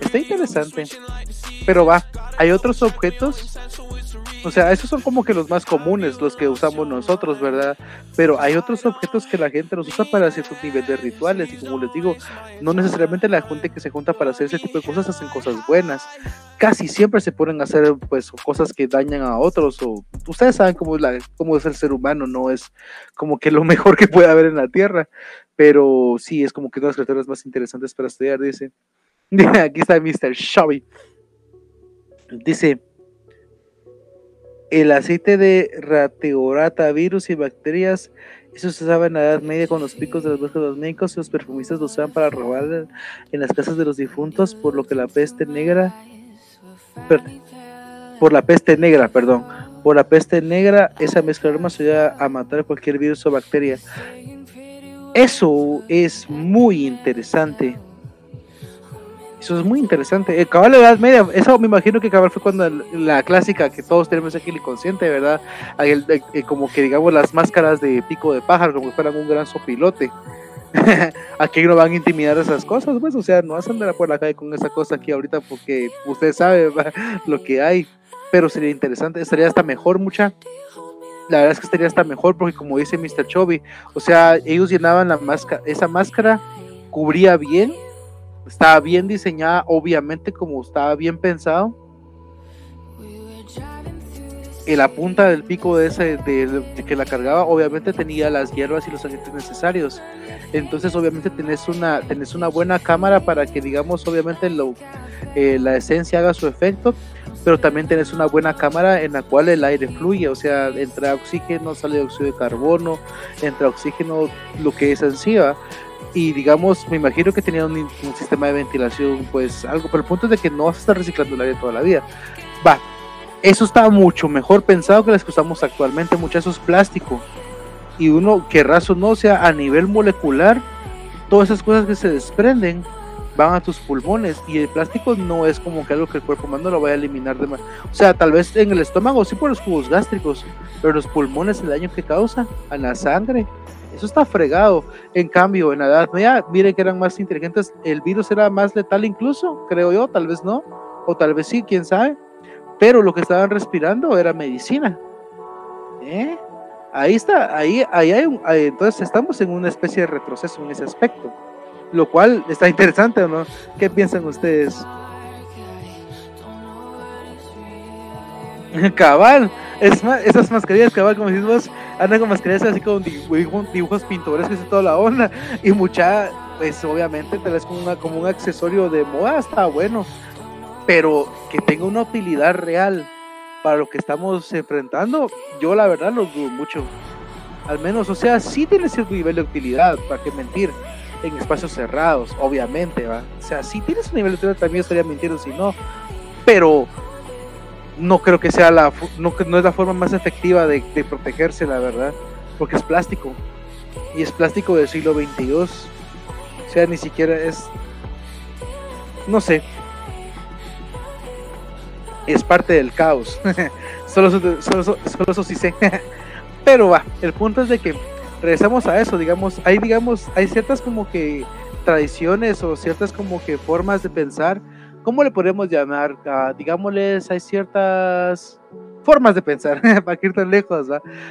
Está interesante. Pero va, hay otros objetos o sea, esos son como que los más comunes, los que usamos nosotros, ¿verdad? Pero hay otros objetos que la gente los usa para ciertos niveles de rituales y como les digo, no necesariamente la gente que se junta para hacer ese tipo de cosas hacen cosas buenas. Casi siempre se ponen a hacer pues cosas que dañan a otros o ustedes saben cómo es, la, cómo es el ser humano, no es como que lo mejor que puede haber en la Tierra, pero sí es como que una de las criaturas más interesantes para estudiar, dice. Aquí está Mr. Shabby. Dice, el aceite de rateorata, virus y bacterias, eso se usaba en la Edad Media con los picos de los bosques de los y los perfumistas lo usaban para robar en las casas de los difuntos, por lo que la peste negra, por la peste negra, perdón, por la peste negra, esa mezcla de armas ayuda a matar cualquier virus o bacteria. Eso es muy interesante. Eso es muy interesante. El cabal de la Edad Media, eso me imagino que cabal fue cuando la clásica que todos tenemos aquí el inconsciente, ¿verdad? El- como que digamos las máscaras de pico de pájaro, como si fueran un gran sopilote. aquí no van a intimidar esas cosas, pues, o sea, no vas a por la calle con esa cosa aquí ahorita porque usted sabe lo que hay. Pero sería interesante, estaría hasta mejor, mucha. La verdad es que estaría hasta mejor porque como dice Mr. Chovy, o sea, ellos llenaban la máscara, esa máscara cubría bien, estaba bien diseñada, obviamente como estaba bien pensado. En la punta del pico de ese de, que la cargaba, obviamente tenía las hierbas y los agentes necesarios. Entonces, obviamente tenés una tenés una buena cámara para que digamos, obviamente lo, eh, la esencia haga su efecto, pero también tenés una buena cámara en la cual el aire fluye, o sea, entra oxígeno, sale óxido de carbono, entra oxígeno, lo que es encima y digamos, me imagino que tenían un, un, sistema de ventilación, pues algo, pero el punto es de que no vas a estar reciclando el aire toda la vida. Va, eso está mucho mejor pensado que las que usamos actualmente, es plástico. Y uno, que raso no, o sea, a nivel molecular, todas esas cosas que se desprenden van a tus pulmones y el plástico no es como que algo que el cuerpo humano lo vaya a eliminar de más. O sea, tal vez en el estómago sí por los jugos gástricos, pero los pulmones el daño que causa a la sangre, eso está fregado. En cambio, en la Edad Media, miren que eran más inteligentes. El virus era más letal incluso, creo yo, tal vez no, o tal vez sí, quién sabe. Pero lo que estaban respirando era medicina. ¿Eh? Ahí está, ahí, ahí hay un, entonces estamos en una especie de retroceso en ese aspecto. Lo cual está interesante, ¿o no? ¿Qué piensan ustedes? cabal, es más, esas mascarillas cabal, como decís vos, andan con mascarillas así con dibujos, dibujos pintorescos y toda la onda, y mucha, pues obviamente te ves como, una, como un accesorio de moda, está bueno, pero que tenga una utilidad real para lo que estamos enfrentando, yo la verdad lo dudo mucho. Al menos, o sea, sí tiene cierto nivel de utilidad, para qué mentir, en espacios cerrados, obviamente, ¿va? O sea, sí tienes un nivel de utilidad, también estaría mintiendo si no, pero no creo que sea la no, es la forma más efectiva de, protegerse la verdad porque es plástico y es plástico del siglo 22 o sea ni siquiera es no sé es parte del caos solo, solo eso sí sé pero va el punto es de que regresamos a eso digamos hay digamos hay ciertas como que tradiciones o ciertas como que formas de pensar ¿cómo le podemos llamar? Uh, digámosles, hay ciertas formas de pensar, para que ir tan lejos,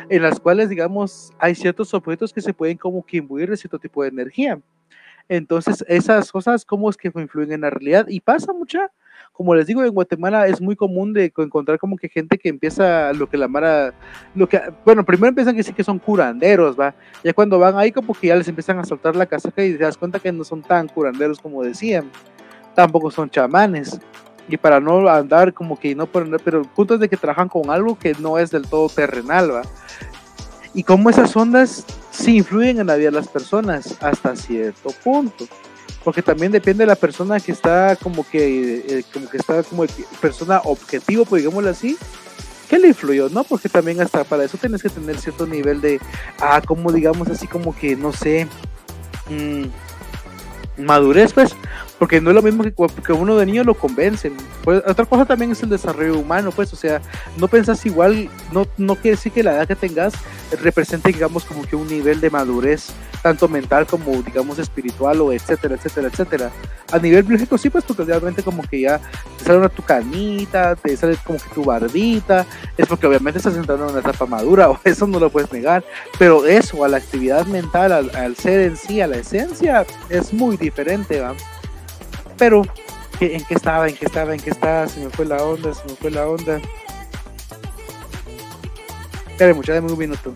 en las cuales, digamos, hay ciertos objetos que se pueden como que imbuir de cierto tipo de energía. Entonces, esas cosas, ¿cómo es que influyen en la realidad? Y pasa mucha, como les digo, en Guatemala es muy común de encontrar como que gente que empieza lo que la Mara, lo que, bueno, primero empiezan a decir que son curanderos, ¿va? Ya cuando van ahí como que ya les empiezan a soltar la casaca y te das cuenta que no son tan curanderos como decían tampoco son chamanes. Y para no andar como que no poner, pero el punto es de que trabajan con algo que no es del todo terrenal, ¿va? Y como esas ondas sí influyen en la vida de las personas hasta cierto punto. Porque también depende de la persona que está como que, eh, como que está como persona objetivo, pues digámoslo así, ¿qué le influyó, no? Porque también hasta para eso tienes que tener cierto nivel de, ah, como digamos así como que, no sé, mmm, madurez, pues. Porque no es lo mismo que, que uno de niño lo convencen. Pues, otra cosa también es el desarrollo humano, pues, o sea, no pensás igual, no, no quiere decir que la edad que tengas represente, digamos, como que un nivel de madurez, tanto mental como, digamos, espiritual o etcétera, etcétera, etcétera. A nivel biológico sí, pues, porque realmente como que ya te sale una tu canita, te sale como que tu barbita, es porque obviamente estás entrando en una etapa madura, o eso no lo puedes negar, pero eso, a la actividad mental, al, al ser en sí, a la esencia, es muy diferente, ¿va? Pero, ¿qué- ¿en qué estaba? ¿En qué estaba? ¿En qué estaba? Se me fue la onda, se me fue la onda. Espere, mucha, dame un minuto.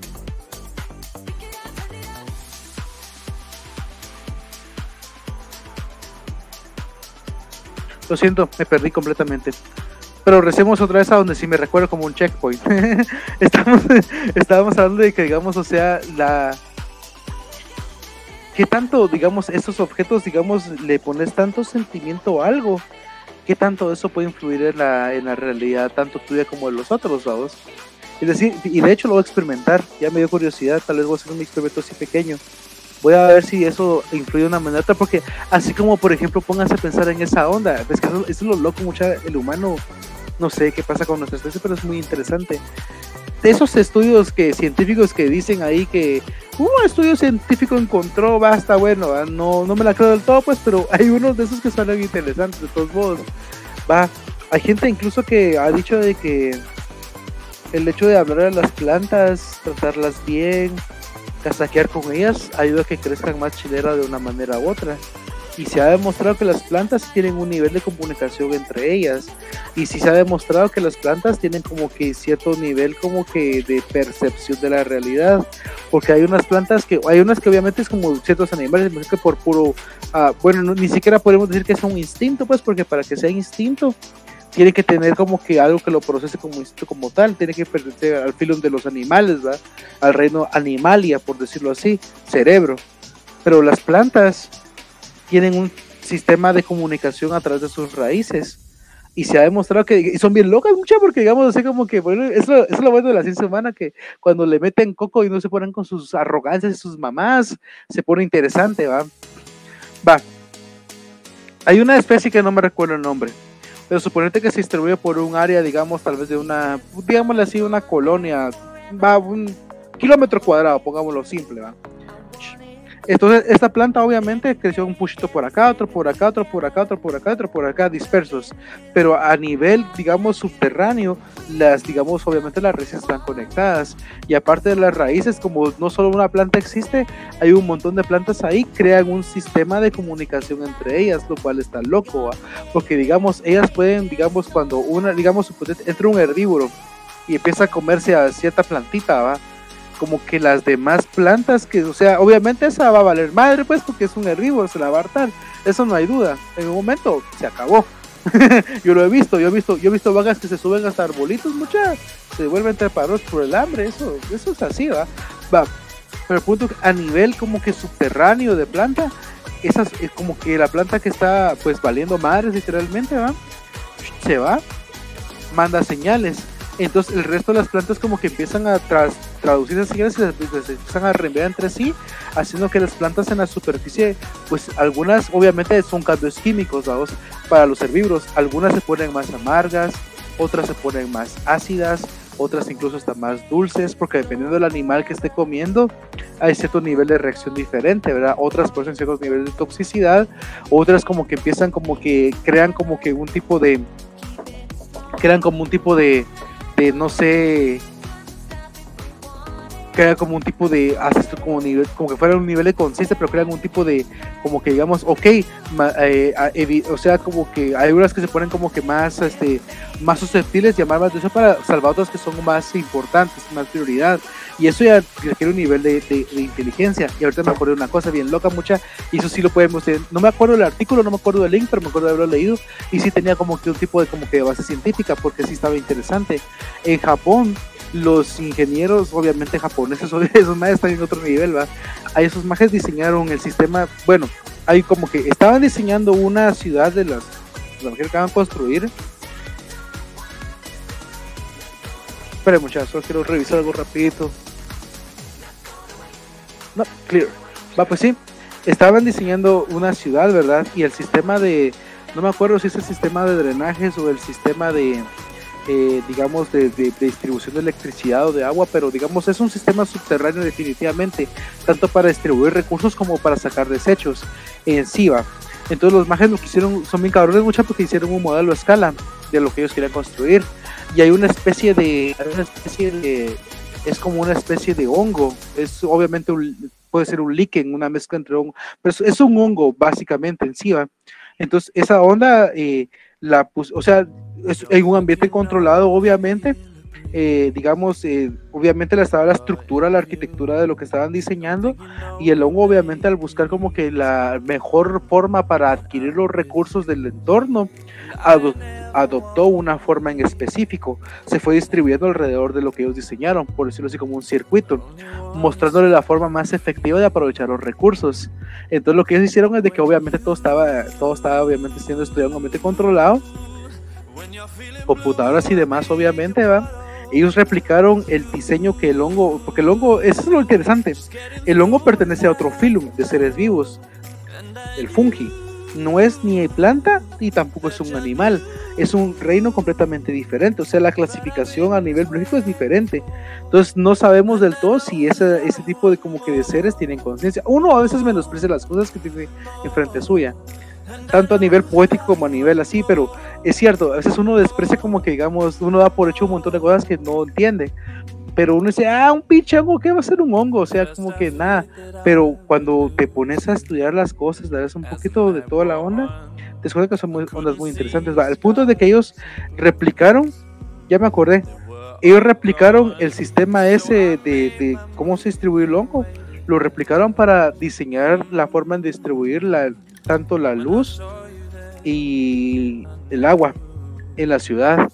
Lo siento, me perdí completamente. Pero recemos otra vez a donde sí me recuerdo como un checkpoint. estamos, estábamos hablando de que, digamos, o sea, la. ¿Qué tanto, digamos, estos objetos, digamos, le pones tanto sentimiento a algo? ¿Qué tanto eso puede influir en la, en la realidad, tanto tuya como de los otros, vamos? Es decir, y de hecho lo voy a experimentar, ya me dio curiosidad, tal vez voy a hacer un experimento así pequeño. Voy a ver si eso influye de una manera otra, porque así como, por ejemplo, pónganse a pensar en esa onda, es eso es lo loco, mucha, el humano, no sé qué pasa con nuestra especie, pero es muy interesante. De esos estudios que científicos que dicen ahí que un estudio científico encontró, basta, bueno, ah, no, no me la creo del todo, pues, pero hay unos de esos que son interesantes, de todos modos. Va, hay gente incluso que ha dicho de que el hecho de hablar a las plantas, tratarlas bien, casaquear con ellas, ayuda a que crezcan más chilera de una manera u otra. Y se ha demostrado que las plantas tienen un nivel de comunicación entre ellas. Y sí se ha demostrado que las plantas tienen como que cierto nivel como que de percepción de la realidad. Porque hay unas plantas que, hay unas que obviamente es como ciertos animales, que por puro, ah, bueno, no- ni siquiera podemos decir que es un instinto, pues porque para que sea instinto, tiene que tener como que algo que lo procese como instinto como tal, tiene que pertenecer al filón de los animales, ¿va? al reino animalia, por decirlo así, cerebro. Pero las plantas tienen un sistema de comunicación a través de sus raíces. Y se ha demostrado que son bien locas, mucha, porque digamos así como que, bueno, es lo bueno de la ciencia humana, que cuando le meten coco y no se ponen con sus arrogancias y sus mamás, se pone interesante, va. Va. Hay una especie que no me recuerdo el nombre, pero suponete que se distribuye por un área, digamos, tal vez de una, digámosle así, una colonia, va, un kilómetro cuadrado, pongámoslo simple, va. Entonces, esta planta obviamente creció un puchito por acá, otro por acá, otro por acá, otro por acá, otro por acá, dispersos. Pero a nivel, digamos, subterráneo, las, digamos, obviamente las raíces están conectadas. Y aparte de las raíces, como no solo una planta existe, hay un montón de plantas ahí, crean un sistema de comunicación entre ellas, lo cual está loco, ¿va? porque digamos, ellas pueden, digamos, cuando una, digamos, entra un herbívoro y empieza a comerse a cierta plantita, ¿va? Como que las demás plantas que, o sea, obviamente esa va a valer madre, pues, porque es un herbívoro, se la va a hartar, eso no hay duda, en un momento se acabó. yo lo he visto, yo he visto, yo he visto vagas que se suben hasta arbolitos, muchas, se vuelven trepados por el hambre, eso, eso es así, va, va, pero punto a nivel como que subterráneo de planta, esas, es como que la planta que está pues valiendo madres literalmente, va, se va, manda señales, entonces el resto de las plantas como que empiezan a tras, traducir esas señales y las, las empiezan a reenviar entre sí, haciendo que las plantas en la superficie, pues algunas obviamente son cambios químicos, vamos, para los herbívoros, algunas se ponen más amargas, otras se ponen más ácidas, otras incluso hasta más dulces, porque dependiendo del animal que esté comiendo, hay cierto nivel de reacción diferente, ¿verdad? Otras poseen ciertos niveles de toxicidad, otras como que empiezan como que crean como que un tipo de crean como un tipo de de no sé crea como un tipo de hace esto como nivel como que fuera un nivel de conciencia pero crean un tipo de como que digamos ok eh, o sea como que hay unas que se ponen como que más este más susceptibles llamar más atención para salvar otras que son más importantes más prioridad y eso ya requiere un nivel de, de- inteligencia. Y ahorita me acuerdo de una cosa bien loca mucha. Y eso sí lo podemos tener. no me acuerdo del artículo no me acuerdo del link pero me acuerdo de haberlo leído. Y sí tenía como que un tipo de como que base científica porque sí estaba interesante. En Japón los ingenieros obviamente japoneses esos más están en otro nivel va a esos majes diseñaron el sistema bueno hay como que estaban diseñando una ciudad de las las que acaban de construir. Espera muchachos quiero revisar algo rapidito no clear va pues sí estaban diseñando una ciudad, ¿verdad? Y el sistema de, no me acuerdo si es el sistema de drenajes o el sistema de, eh, digamos, de, de- distribución de electricidad o de agua, pero digamos, es un sistema subterráneo definitivamente, tanto para distribuir recursos como para sacar desechos en sí, va. Entonces los mages lo que hicieron, son bien cabrones mucho porque hicieron un modelo a escala de lo que ellos querían construir. Y hay una especie de, una especie de, es como una especie de hongo, es obviamente un, puede ser un líquen, una mezcla entre hongo, pero es, un hongo básicamente en sí. Entonces esa onda, eh, la pus- o sea, es en un ambiente controlado, obviamente, eh, digamos, eh, obviamente la estaba la estructura, la arquitectura de lo que estaban diseñando y el hongo obviamente al buscar como que la mejor forma para adquirir los recursos del entorno, ado- adoptó una forma en específico, se fue distribuyendo alrededor de lo que ellos diseñaron, por decirlo así como un circuito, mostrándole la forma más efectiva de aprovechar los recursos. Entonces lo que ellos hicieron es de que obviamente todo estaba, todo estaba obviamente siendo estudiado en controlado, computadoras y demás obviamente, ¿va? Ellos replicaron el diseño que el hongo, porque el hongo, eso es lo interesante, el hongo pertenece a otro filum de seres vivos, el fungi. No es ni planta y tampoco es un animal, es un reino completamente diferente, o sea, la clasificación a nivel biológico es diferente. Entonces no sabemos del todo si ese, ese tipo de como que de seres tienen conciencia. Uno a veces menosprecia las cosas que tiene enfrente suya, tanto a nivel poético como a nivel así, pero es cierto, a veces uno desprecia como que digamos, uno da por hecho un montón de cosas que no entiende. Pero uno dice, ah, un pinche hongo, ¿qué va a ser un hongo? O sea, como que nada. Pero cuando te pones a estudiar las cosas, darles un poquito de toda la onda, te das cuenta que son muy, ondas muy interesantes. Va, el punto es de que ellos replicaron, ya me acordé, ellos replicaron el sistema ese de, de cómo se distribuye el hongo, lo replicaron para diseñar la forma de distribuir la, tanto la luz y el agua en la ciudad.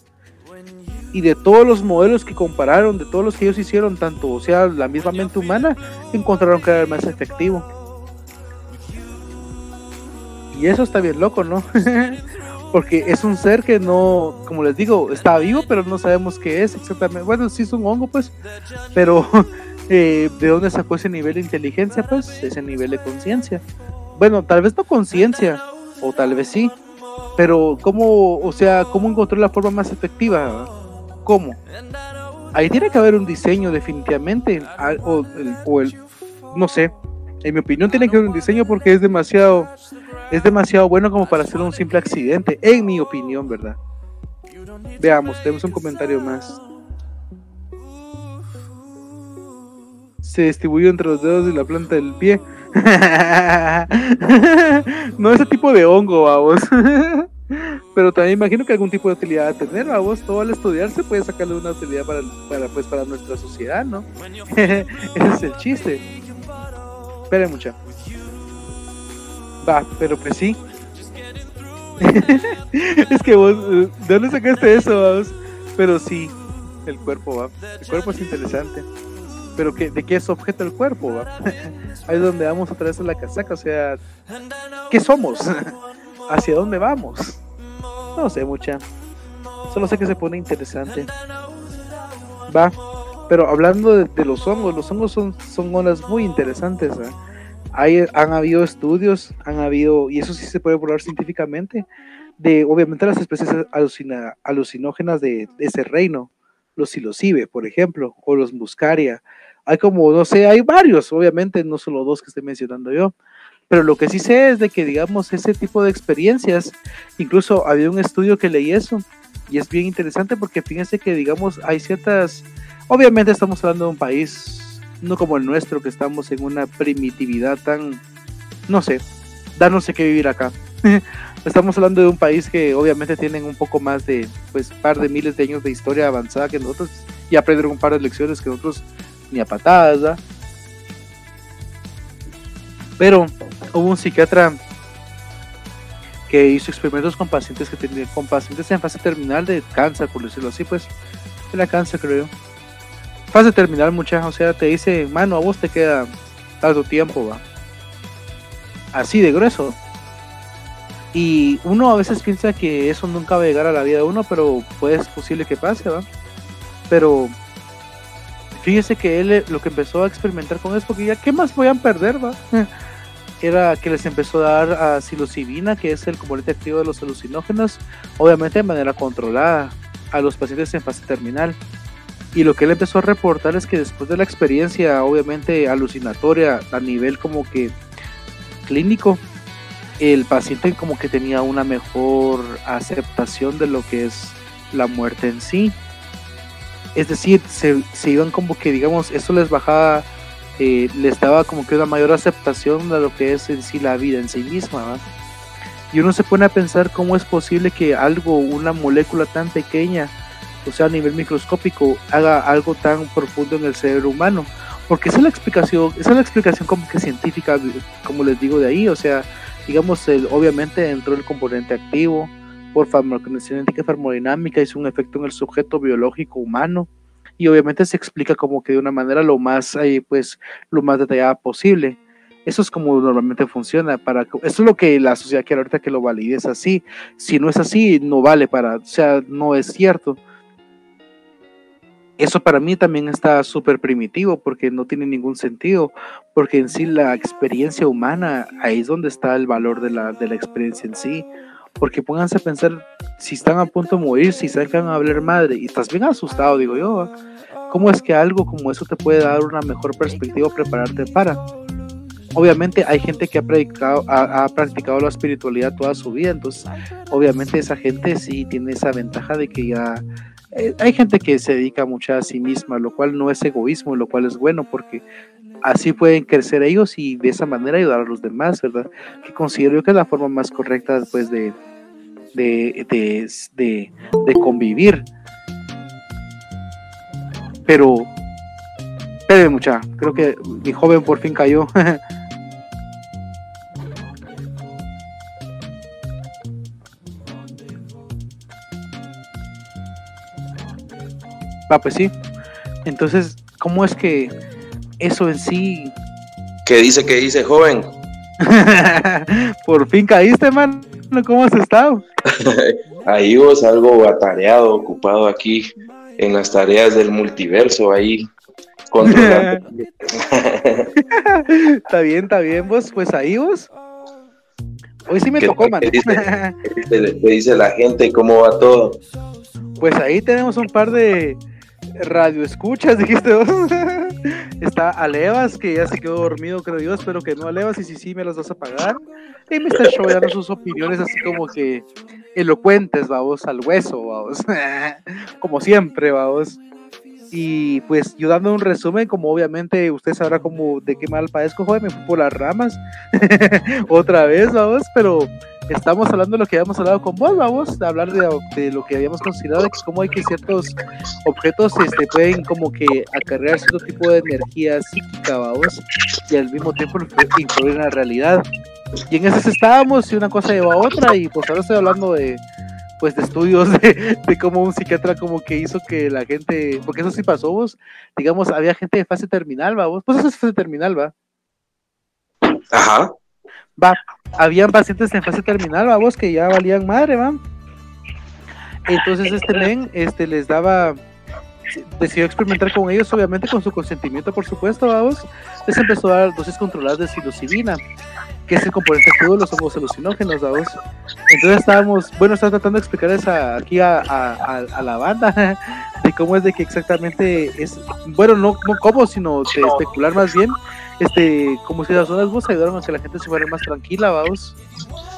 Y de todos los modelos que compararon, de todos los que ellos hicieron, tanto, o sea, la misma mente humana, encontraron que era el más efectivo. Y eso está bien loco, ¿no? Porque es un ser que no, como les digo, está vivo, pero no sabemos qué es exactamente. Bueno, sí es un hongo, pues, pero eh, ¿de dónde sacó ese nivel de inteligencia? Pues ese nivel de conciencia. Bueno, tal vez no conciencia, o tal vez sí, pero ¿cómo, o sea, cómo encontró la forma más efectiva? ¿Cómo? Ahí tiene que haber un diseño definitivamente, o o el- no sé, en mi opinión tiene que haber un diseño porque es demasiado, es demasiado bueno como para hacer un simple accidente, en mi opinión, ¿verdad? Veamos, tenemos un comentario más. Se distribuyó entre los dedos de la planta del pie. no ese tipo de hongo, vamos. Pero también imagino que algún tipo de utilidad a tener, vamos. Todo al estudiarse puede sacarle una utilidad para, para, pues, para nuestra sociedad, ¿no? Ese es el chiste. Esperen mucha. Va, pero pues sí. es que vos, eh, ¿de dónde sacaste eso, vamos? Pero sí, el cuerpo va. El cuerpo es interesante. Pero que, ¿de qué es objeto el cuerpo? Ahí es donde vamos otra vez a la casaca. O sea, ¿qué somos? ¿Hacia dónde vamos? No sé, mucha. Solo sé que se pone interesante. Va. Pero hablando de, de los hongos, los hongos son, son ondas muy interesantes. Hay, han habido estudios, han habido, y eso sí se puede probar científicamente, de obviamente las especies alucina, alucinógenas de, de ese reino. Los psilocibe, por ejemplo, o los muscaria. Hay como, no sé, hay varios, obviamente, no solo dos que estoy mencionando yo. Pero lo que sí sé es de que, digamos, ese tipo de experiencias, incluso había un estudio que leí eso, y es bien interesante porque fíjense que, digamos, hay ciertas, obviamente estamos hablando de un país, no como el nuestro, que estamos en una primitividad tan, no sé, da no sé qué vivir acá. estamos hablando de un país que obviamente tienen un poco más de, pues, par de miles de años de historia avanzada que nosotros, y aprendieron un par de lecciones que nosotros ni a patadas, ¿verdad? Pero hubo un psiquiatra que hizo experimentos con pacientes que tenían, con pacientes en fase terminal de cáncer, por decirlo así, pues, era cáncer, creo. Fase terminal, mucha, o sea, te dice, mano, a vos te queda tanto tiempo, va. Así de grueso. Y uno a veces piensa que eso nunca va a llegar a la vida de uno, pero pues es posible que pase, va. Pero fíjese que él eh, lo que empezó a experimentar con eso, porque ya, ¿qué más voy a perder, va? era que les empezó a dar a psilocibina, que es el componente activo de los alucinógenos, obviamente de manera controlada a los pacientes en fase terminal. Y lo que él empezó a reportar es que después de la experiencia, obviamente alucinatoria a nivel como que clínico, el paciente como que tenía una mejor aceptación de lo que es la muerte en sí. Es decir, se, se iban como que, digamos, eso les bajaba, eh, les daba como que una mayor aceptación de lo que es en sí la vida en sí misma. ¿va? Y uno se pone a pensar cómo es posible que algo, una molécula tan pequeña, o sea, a nivel microscópico, haga algo tan profundo en el cerebro humano. Porque esa es la explicación, esa es la explicación como que científica, como les digo de ahí, o sea, digamos, el, obviamente entró el componente activo, por farmacocinética farmodinámica hizo un efecto en el sujeto biológico humano. Y obviamente se explica como que de una manera lo más eh, pues lo más detallada posible. Eso es como normalmente funciona para eso es lo que la sociedad quiere ahorita que lo valide es así. Si no es así no vale para o sea no es cierto. Eso para mí también está súper primitivo porque no tiene ningún sentido, porque en sí la experiencia humana, ahí es donde está el valor de la, de la experiencia en sí. Porque pónganse a pensar, si están a punto de morir, si van a hablar madre y estás bien asustado, digo yo, ¿cómo es que algo como eso te puede dar una mejor perspectiva o prepararte para? Obviamente hay gente que ha practicado, ha practicado la espiritualidad toda su vida, entonces obviamente esa gente sí tiene esa ventaja de que ya eh, hay gente que se dedica mucho a sí misma, lo cual no es egoísmo, lo cual es bueno porque así pueden crecer ellos y de esa manera ayudar a los demás, ¿verdad? Que considero que es la forma más correcta después de, de, de, de, convivir. Pero, espérenme mucha, creo que mi joven por fin cayó. Ah, pues sí. Entonces, ¿cómo es que eso en sí... ¿Qué dice, qué dice, joven? Por fin caíste, man. ¿Cómo has estado? ahí vos algo atareado, ocupado aquí en las tareas del multiverso, ahí controlando. está bien, está bien, vos. Pues ahí vos. Hoy sí me ¿Qué, tocó, man. ¿qué dice, qué dice- qué dice la gente? ¿Cómo va todo? Pues ahí tenemos un par de radio escuchas, dijiste vos. Está Alevas, que ya se quedó dormido, creo yo. Espero que no Alevas, y si sí, me las vas a pagar. Y me está dando sus opiniones así como que elocuentes, vamos, al hueso, vamos. como siempre, vamos. Y pues yo dando un resumen, como obviamente usted sabrá como de qué mal padezco, joder, me fui por las ramas otra vez, vamos, pero estamos hablando de lo que habíamos hablado con vos, vamos, de hablar de, de lo que habíamos considerado, de cómo hay que ciertos objetos este, pueden como que acarrear cierto tipo de energía psíquica, vamos, y al mismo tiempo influ- influir en la realidad. Y en eso estábamos y una cosa lleva a otra y pues ahora estoy hablando de pues de estudios de, de cómo un psiquiatra como que hizo que la gente, porque eso sí pasó vos, digamos, había gente de fase terminal, va, vos, pues eso es fase terminal, va, Ajá. Va, habían pacientes en fase terminal, va, vos, que ya valían madre, va. Entonces este men, este, les daba, decidió experimentar con ellos, obviamente con su consentimiento, por supuesto, vamos, les empezó a dar dosis controladas de psilocibina, que es el componente activo de los hongos alucinógenos, vamos. Entonces estábamos, bueno, estaba tratando de explicar esa aquí a, a, a, a la banda, de cómo es de que exactamente es, bueno, no, no cómo, sino de especular más bien, este, como si las zonas vos ayudaron a que la gente se fuera más tranquila, vamos.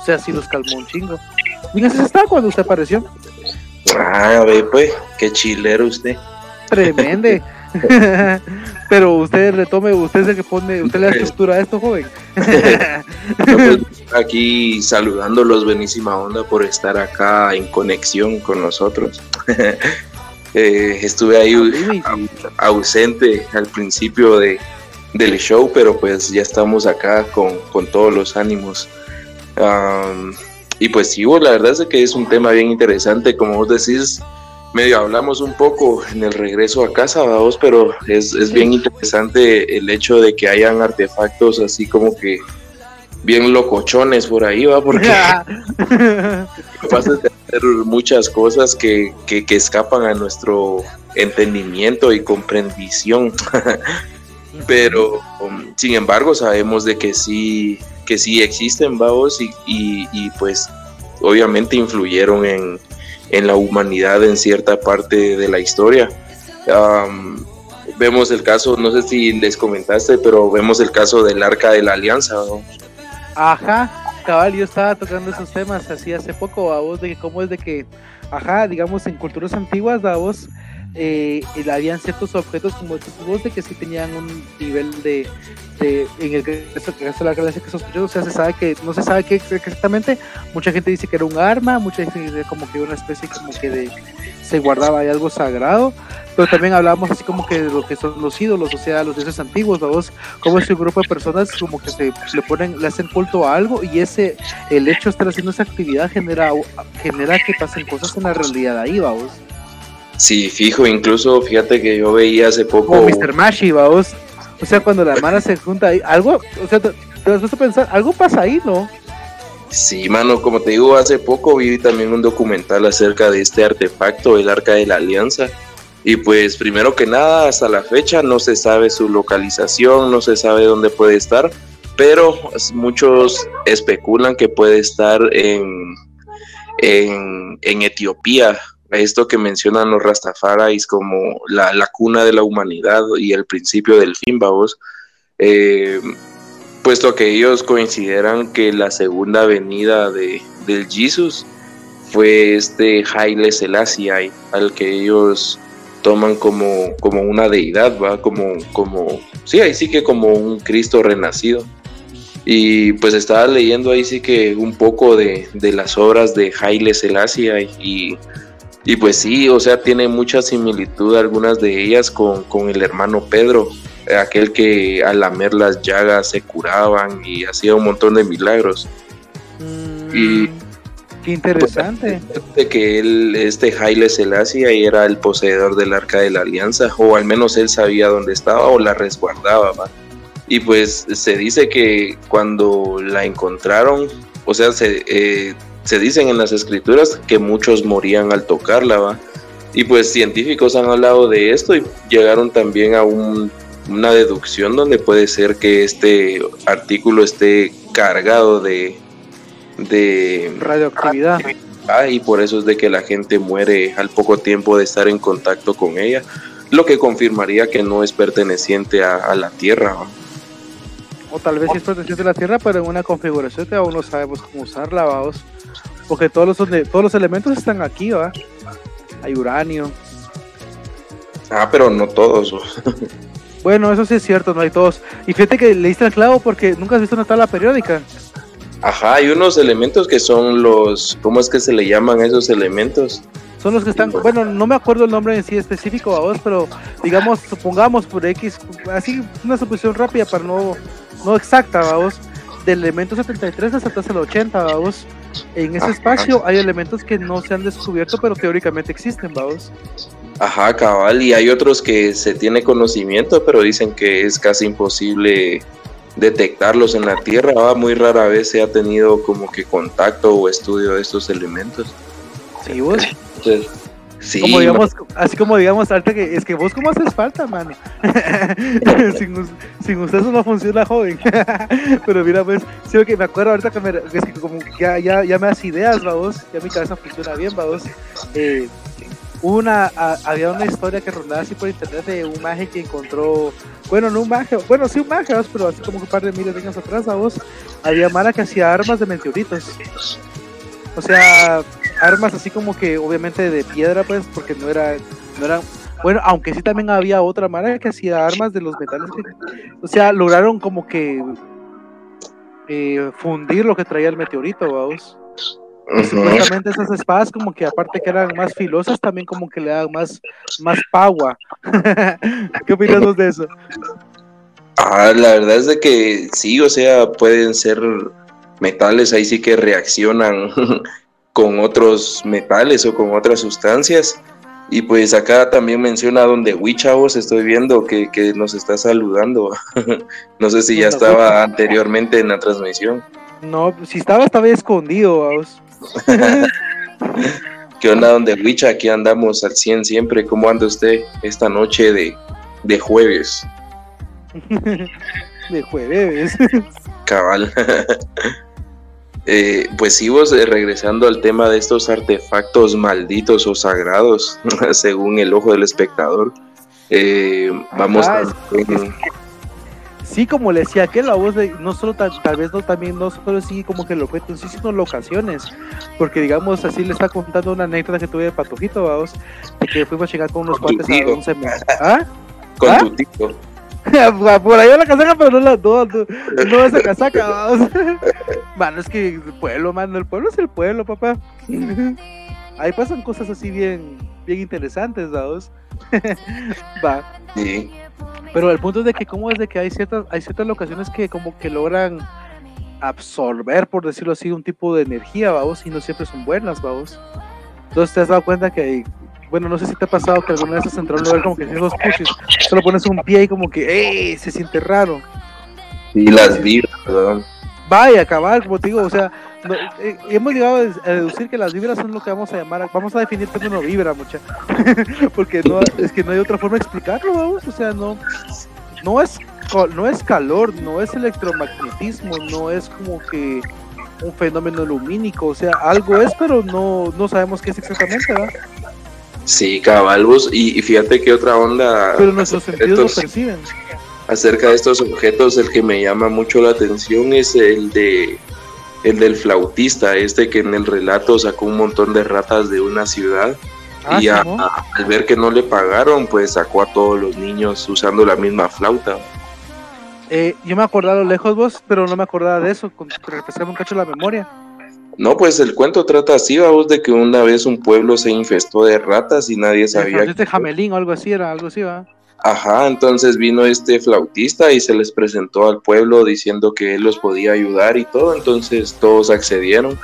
O sea, sí los calmó un chingo. Fíjense, estaba cuando usted apareció. Ah, ve, pues, qué chilero usted. Tremende. Pero usted le tome, usted es el que pone, usted le da estructura a esto, joven. Pues, aquí saludándolos, buenísima onda por estar acá en conexión con nosotros. Eh, estuve ahí au- ausente al principio de, del show, pero pues ya estamos acá con, con todos los ánimos. Y pues sí, la verdad es que es un tema bien interesante, como vos decís, medio hablamos un poco en el regreso a casa, vos, pero es, es bien interesante el hecho de que hayan artefactos así como que bien locochones por ahí, va, porque capaces de hacer muchas cosas que, que, que escapan a nuestro entendimiento y comprensión. Pero, um, sin embargo, sabemos de que sí que sí existen, vamos, y, y, y pues obviamente influyeron en, en, la humanidad en cierta parte de la historia. Um, vemos el caso, no sé si les comentaste, pero vemos el caso del Arca de la Alianza. Ajá, cabal, yo estaba tocando esos temas así hace poco, a vos, de cómo es de que, ajá, digamos, en culturas antiguas, a eh, habían ciertos objetos como vos de que sí tenían un nivel de, de en el caso de la galaxia que sospechoso, o sea, se sabe que, no se sabe qué exactamente, mucha gente dice que era un arma, mucha gente dice como que una especie como que de, se guardaba algo sagrado, pero también hablábamos así como que de lo que son los ídolos, o sea, los dioses antiguos, vamos, como ese grupo de personas como que se le ponen, le hacen culto a algo y ese, el hecho de estar haciendo esa actividad genera, genera que pasen cosas en la realidad ahí, vamos. Sí, fijo, incluso fíjate que yo veía hace poco. Como Mr. Mashi, vamos. O sea, cuando la hermana se junta ahí, algo, o sea, te, te has puesto a pensar, algo pasa ahí, ¿no? Sí, mano, como te digo, hace poco vi también un documental acerca de este artefacto, el Arca de la Alianza. Y pues primero que nada, hasta la fecha no se sabe su localización, no se sabe dónde puede estar, pero muchos especulan que puede estar en, en, en Etiopía, esto que mencionan los Rastafaris como la, la, cuna de la humanidad y el principio del fin, vamos, eh, puesto que ellos consideran que la segunda venida de, del Jesus fue este Haile Selassie, al que ellos toman como, como una deidad, va, como, como, sí, ahí sí que como un Cristo renacido. Y pues estaba leyendo ahí sí que un poco de, de las obras de Haile Selassie y y pues sí, o sea, tiene mucha similitud algunas de ellas con, con el hermano Pedro, aquel que al lamer las llagas se curaban y hacía un montón de milagros. Mm, y qué interesante. Pues, de que él, este Haile Selassie era el poseedor del arca de la alianza, o al menos él sabía dónde estaba o la resguardaba. ¿va? Y pues se dice que cuando la encontraron, o sea, se, eh, se dicen en las escrituras que muchos morían al tocarla, ¿va? Y pues científicos han hablado de esto y llegaron también a un, una deducción donde puede ser que este artículo esté cargado de, de radioactividad. Ah, y por eso es de que la gente muere al poco tiempo de estar en contacto con ella, lo que confirmaría que no es perteneciente a, a la Tierra. ¿va? O tal vez sí es perteneciente a la Tierra, pero en una configuración que aún no sabemos cómo usarla, vamos. Porque todos los, todos los elementos están aquí, ¿va? Hay uranio. Ah, pero no todos. bueno, eso sí es cierto, no hay todos. Y fíjate que le diste el clavo porque nunca has visto una tabla periódica. Ajá, hay unos elementos que son los. ¿Cómo es que se le llaman esos elementos? Son los que están. Bueno, no me acuerdo el nombre en sí específico a vos, pero digamos, supongamos por X, así una suposición rápida para no. No exacta, vamos. Del elemento 73 hasta el 80, vamos en ese espacio hay elementos que no se han descubierto, pero teóricamente existen, vamos. Ajá, cabal, y hay otros que se tiene conocimiento, pero dicen que es casi imposible detectarlos en la Tierra. ¿va? Muy rara vez se ha tenido como que contacto o estudio de estos elementos. Sí, vos. Entonces, Sí, como digamos, así como digamos, ahorita que es que vos cómo haces falta, mano. sin, sin usted eso no funciona, joven. Pero mira, pues, sí, que me acuerdo ahorita que, me, es que como ya, ya, ya me das ideas, vos, ya mi cabeza funciona bien, vos. Eh, una, a, había una historia que rondaba así por internet de un maje que encontró, bueno, no un maje, bueno, sí un maje, pero así como un par de miles de años atrás, vos, había mala que hacía armas de meteoritos. O sea, armas así como que obviamente de piedra, pues, porque no era, no era, bueno, aunque sí también había otra manera que hacía armas de los metales, que, o sea, lograron como que eh, fundir lo que traía el meteorito, vamos. Uh -huh. Supuestamente esas espadas como que aparte que eran más filosas, también como que le dan más, más power. ¿Qué opinas de eso? Ah, la verdad es de que sí, o sea, pueden ser metales ahí sí que reaccionan con otros metales o con otras sustancias. Y pues acá también menciona donde Wichavos, estoy viendo que, que, nos está saludando. no sé si ya estaba anteriormente en la transmisión. No, si estaba, estaba escondido. ¿Qué onda donde Wicha? Aquí andamos al 100 siempre. ¿Cómo anda usted esta noche de, de jueves? de jueves. cabal. Eh, pues sí, vos eh, regresando al tema de estos artefactos malditos o sagrados, según el ojo del espectador, eh, vamos Ajá, a... es- es- Sí, como le decía aquel, la voz de, no solo tal, tal vez no también, no solo sí como que lo cuento, sí, sino locaciones, porque digamos así le está contando una anécdota que tuve de Patojito, vamos, de que fuimos a llegar con unos cuates a un cementerio. ¿Ah? con ¿Ah? tu tío. Por ahí va la casaca, pero no la, no, no, esa casaca, vamos. Mano, es que el pueblo, mano, el pueblo es el pueblo, papá. Ahí pasan cosas así bien, bien interesantes, vamos. Va. Sí. Pero el punto es de que cómo es de que hay ciertas, hay ciertas locaciones que como que logran absorber, por decirlo así, un tipo de energía, vamos, y no siempre son buenas, vamos. Entonces te has dado cuenta que hay, bueno, no sé si te ha pasado que alguna vez has entrado a un lugar como que si esos puches, solo pones un pie y como que, ¡eh! se siente raro. Y las vibras, ¿verdad? Vaya, acabar, como te digo, o sea, no- eh, hemos llegado a deducir que las vibras son lo que vamos a llamar, vamos a definir una vibra, mucha, porque no, es que no hay otra forma de explicarlo, vamos, o sea, no, no es, no es calor, no es electromagnetismo, no es como que un fenómeno lumínico, o sea, algo es, pero no, no sabemos qué es exactamente, ¿verdad? Sí, cabal, vos, y, y fíjate que otra onda Pero nuestros acerca de sentidos lo perciben. acerca de estos objetos, el que me llama mucho la atención es el de el del flautista, este que en el relato sacó un montón de ratas de una ciudad Ah, y a- al ver que no le pagaron, pues sacó a todos los niños usando la misma flauta. Eh, yo me acordaba lo lejos vos, pero no me acordaba de eso, con refrescarme un cacho la memoria. No, pues el cuento trata así, vamos, de que una vez un pueblo se infestó de ratas y nadie sabía. Este jamelín o algo así, era algo así, ¿va? Ajá, entonces vino este flautista y se les presentó al pueblo diciendo que él los podía ayudar y todo, entonces todos accedieron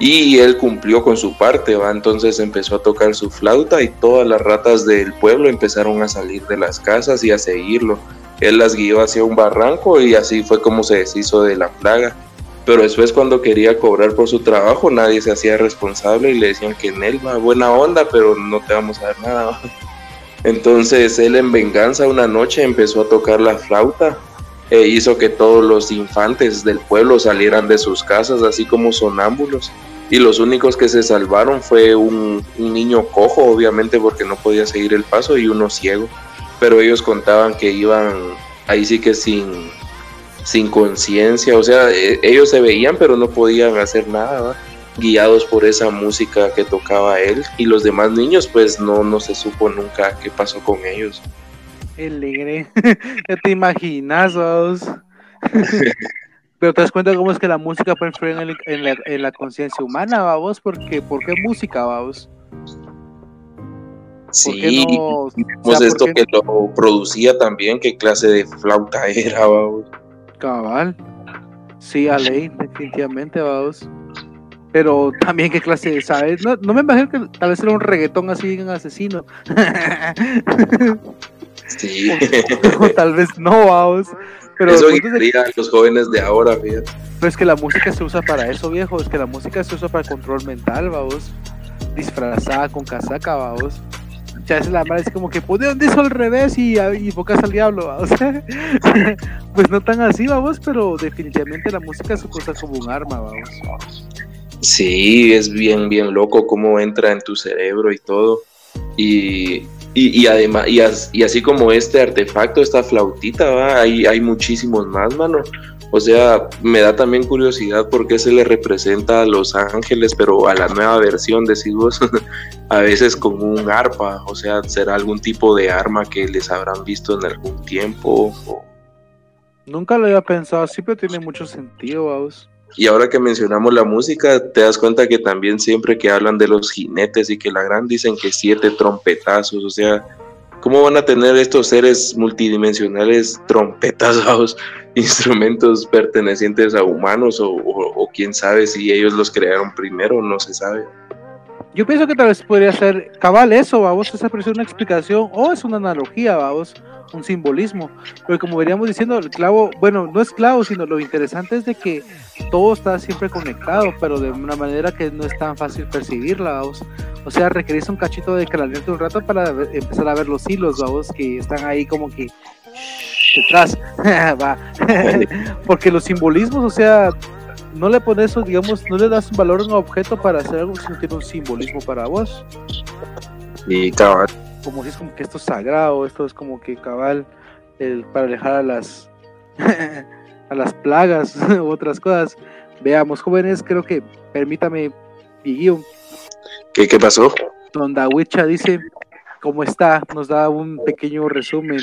y él cumplió con su parte, va, entonces empezó a tocar su flauta y todas las ratas del pueblo empezaron a salir de las casas y a seguirlo. Él las guió hacia un barranco y así fue como se deshizo de la plaga. Pero después cuando quería cobrar por su trabajo nadie se hacía responsable y le decían que va buena onda, pero no te vamos a dar nada. Entonces él en venganza una noche empezó a tocar la flauta e hizo que todos los infantes del pueblo salieran de sus casas así como sonámbulos y los únicos que se salvaron fue un, un niño cojo obviamente porque no podía seguir el paso y uno ciego pero ellos contaban que iban ahí sí que sin sin conciencia o sea e- ellos se veían pero no podían hacer nada ¿va? guiados por esa música que tocaba él y los demás niños pues no, no se supo nunca qué pasó con ellos. El alegre. te imaginas, vos. Pero te das cuenta cómo es que la música puede influir en, el- en la, en la conciencia humana, vamos, porque ¿por qué música, vamos? ¿Por Sí, no? o sea, esto ¿por qué que lo producía también, qué clase de flauta era, vamos. Cabal. Sí, a ley, definitivamente, vamos. Pero también qué clase de, ¿sabes? No, no me imagino que tal vez era un reggaetón así bien asesino. Sí, o tal vez no, vamos. Pero eso de- los jóvenes de ahora, fíjate. Pero es que la música se usa para eso, viejo. Es que la música se usa para control mental, vamos. Disfrazada con casaca, vamos. Ya es la madre, es como que pone un disco al revés y, y invocas al diablo, vamos. pues no tan así, vamos, pero definitivamente la música se usa como un arma, vamos. Sí, es bien, bien loco cómo entra en tu cerebro y todo. Y, y, y además, y, as- y así como este artefacto, esta flautita, ¿va? Hay, hay muchísimos más, mano. O sea, me da también curiosidad por qué se le representa a los ángeles, pero a la nueva versión, decís vos, a veces con un arpa. O sea, será algún tipo de arma que les habrán visto en algún tiempo. o- Nunca lo había pensado así, pero tiene mucho sentido, vamos. Y ahora que mencionamos la música, te das cuenta que también siempre que hablan de los jinetes y que la gran dicen que siete trompetazos, o sea, ¿cómo van a tener estos seres multidimensionales trompetas, vamos, instrumentos pertenecientes a humanos o, o- o quién sabe si ellos los crearon primero, no se sabe. Yo pienso que tal vez podría ser cabal eso, vamos, esa parece una explicación o es una analogía, vamos, un simbolismo. Pero como veníamos diciendo, el clavo, bueno, no es clavo, sino lo interesante es de que todo está siempre conectado, pero de una manera que no es tan fácil percibirla, vamos. O sea, requerís un cachito de caliente un rato para empezar a ver los hilos, vamos, que están ahí como que detrás. Va. Porque los simbolismos, o sea, no le pones digamos, no le das un valor a un objeto para hacer algo si no tiene un simbolismo para vos. Y cabal, Como si es como que esto es sagrado, esto es como que cabal el, para alejar a las a las plagas u otras cosas. Veamos, jóvenes, creo que permítame, Dieguillo, ¿qué, qué pasó? Don Dawicha dice, ¿cómo está? Nos da un pequeño resumen.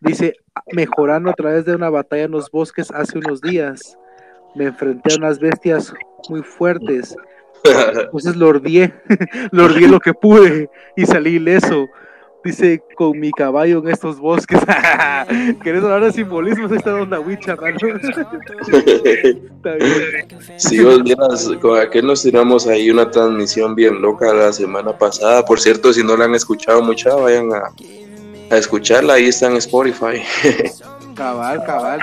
Dice, mejorando a través de una batalla en los bosques hace unos días. Me enfrenté a unas bestias muy fuertes. Entonces lo ordié, lo ordié lo que pude y salí ileso. Dice, con mi caballo en estos bosques. ¿Querés hablar de simbolismos? Ahí Está Don Dawicha, mano. Si vos vieras, con aquel nos tiramos ahí una transmisión bien loca la semana pasada. Por cierto, si no la han escuchado mucha, vayan a, a escucharla. Ahí está en Spotify. Cabal, cabal.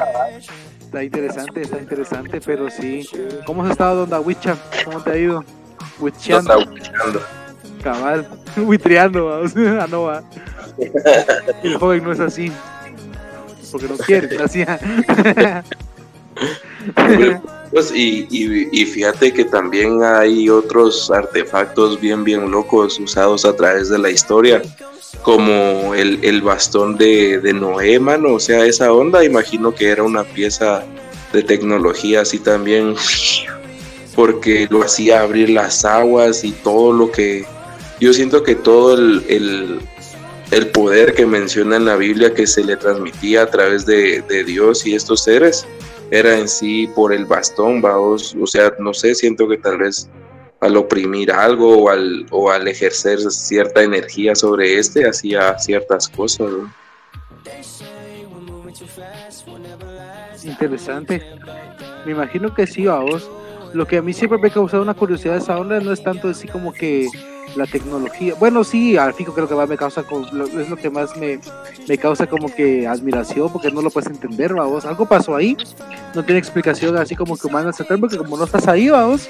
Está interesante, está interesante, pero sí. ¿Cómo has estado, Don Dawicha? ¿Cómo te ha ido? Wicheando. Cabal, buitreando, vamos. Ah, no va. El joven no es así. Porque no quiere, así. Pues, y, y, y fíjate que también hay otros artefactos bien, bien locos usados a través de la historia, como el, el bastón de, de Noé, mano. O sea, esa onda, imagino que era una pieza de tecnología así también, porque lo hacía abrir las aguas y todo lo que. Yo siento que todo el, el, el poder que menciona en la Biblia que se le transmitía a través de, de Dios y estos seres era en sí por el bastón, vaos, o sea, no sé, siento que tal vez al oprimir algo o al, o al ejercer cierta energía sobre este hacía ciertas cosas. ¿no? Interesante. Me imagino que sí, vos. Lo que a mí siempre me ha causado una curiosidad de esa onda no es tanto así como que la tecnología. Bueno, sí, al fijo creo que más me causa, es lo que más me, me causa como que admiración porque no lo puedes entender, vamos. Algo pasó ahí, no tiene explicación así como que humana, porque como no estás ahí, vamos.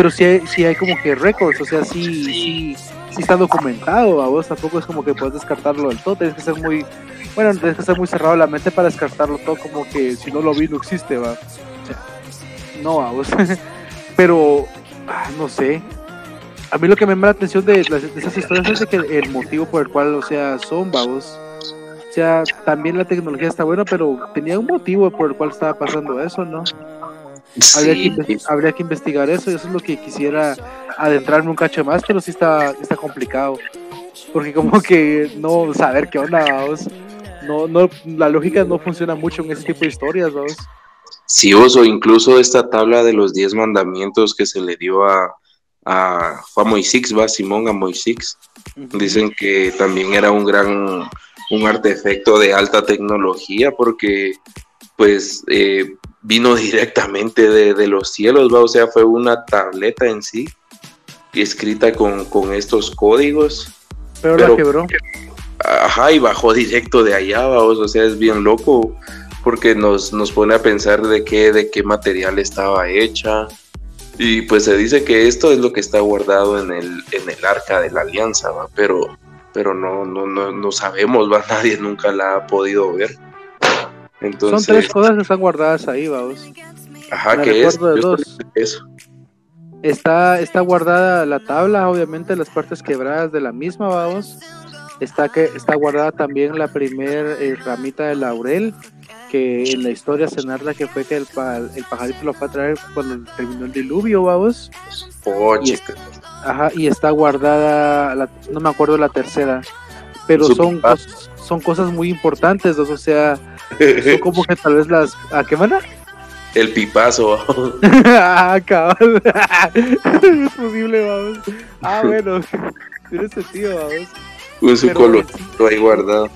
Pero sí hay, sí hay como que récords, o sea, sí, sí, sí está documentado, vamos. Tampoco es como que puedes descartarlo del todo, tienes que ser muy, bueno, tienes que ser muy cerrado la mente para descartarlo todo, como que si no lo vi no existe, va. O sea, no, vamos. Pero, ah, no sé. A mí lo que me llama la atención de, las- de esas historias es de que el motivo por el cual, o sea, son vagos. O sea, también la tecnología está buena, pero tenía un motivo por el cual estaba pasando eso, ¿no? Habría, que, habría que investigar eso, y eso es lo que quisiera adentrarme un cacho más, pero sí está, está complicado. Porque como que no saber qué onda, vamos. No, no, la lógica no funciona mucho en ese tipo de historias, vamos. Sí, vos, o incluso esta tabla de los diez mandamientos que se le dio a, a, a Moisés, va Simón a Moisés. Dicen que también era un gran, un artefacto de alta tecnología porque pues eh, vino directamente de, de los cielos, ¿va? o sea, fue una tableta en sí, escrita con, con estos códigos. Pero, Pero- la quebró. Ajá, y bajó directo de allá, vamos, o sea, es bien loco porque nos, nos pone a pensar de qué, de qué material estaba hecha. Y pues se dice que esto es lo que está guardado en el, en el arca de la alianza, ¿va? pero, pero no, no, no, no sabemos, ¿va? nadie nunca la ha podido ver. Son tres cosas que están guardadas ahí, vamos. ajá, ¿qué es? de dos. Eso. Está, está guardada la tabla, obviamente las partes quebradas de la misma, vamos. Está que está guardada también la primer eh, ramita de laurel, que en la historia se narra que fue que el, pa- el pajarito lo fue a traer cuando terminó el diluvio, vamos. Poche. Y ajá, y está guardada, la- no me acuerdo la tercera, pero cos- son cosas muy importantes, o sea, como que tal vez las... ¿A qué van El pipazo. ah, cabal. es posible, vamos. Ah, bueno. Tiene sentido, vamos. Un su colorcito ahí guardado.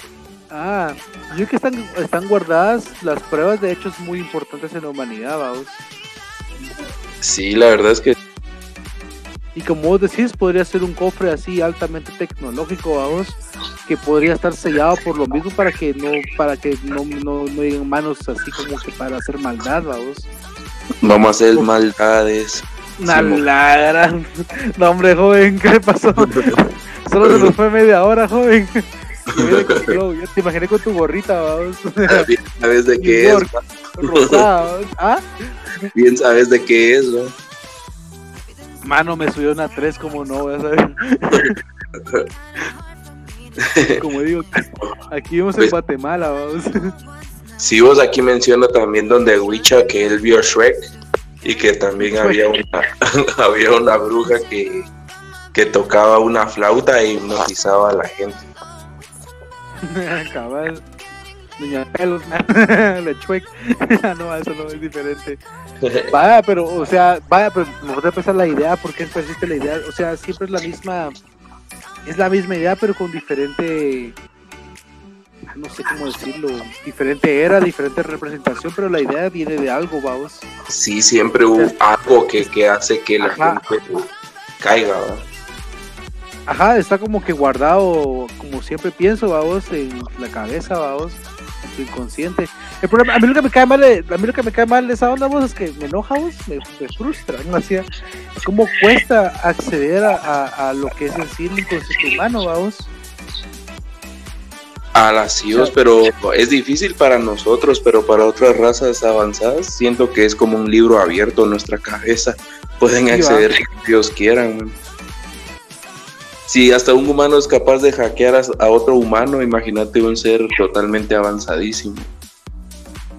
Ah, yo creo que están, están guardadas las pruebas de hechos muy importantes en la humanidad, vamos. Sí, la verdad es que Y como vos decís, podría ser un cofre así altamente tecnológico, vamos, que podría estar sellado por lo mismo para que no, para que no, no, no lleguen manos así como que para hacer maldad, vamos. vamos a hacer maldades. Una gran- No, hombre, joven, ¿qué le pasó? Solo se nos fue media hora, joven. Yo te imaginé con tu gorrita, vamos. Bien sabes de qué es. Rosada, ¿ah? Bien sabes de qué es, ¿no? Mano, me subió una 3, como no, voy a saber. como digo, aquí vimos en Pues- Guatemala, vamos. Si vos aquí menciona también donde Wicha que él vio Shrek y que también había una, había una bruja que, que tocaba una flauta e hipnotizaba a la gente. Cabal. Doña Pelos, la chuec. no, eso no es diferente. Vaya, pero, o sea, vaya, pero me voy a empezar la idea, porque persiste la idea, o sea, siempre es la misma, es la misma idea, pero con diferente, no sé cómo decirlo, diferente era, diferente representación, pero la idea viene de algo, vamos. Sí, siempre hubo algo que, que hace que la Ajá. gente caiga. ¿va? Ajá, está como que guardado, como siempre pienso, vamos, en la cabeza, vamos, tu inconsciente. El problema, a mí lo que me cae mal, a mí lo que me cae mal de esa onda, vos, es que me enoja, vos, me, me frustra, ¿no? Así, cómo cuesta acceder a, a- a lo que es en sí el inconsciente humano, vamos. A las CIOs, pero es difícil para nosotros, pero para otras razas avanzadas siento que es como un libro abierto en nuestra cabeza. Pueden Sí, acceder a lo que Dios quieran. man. Si hasta un humano es capaz de hackear a, otro humano, imagínate un ser totalmente avanzadísimo.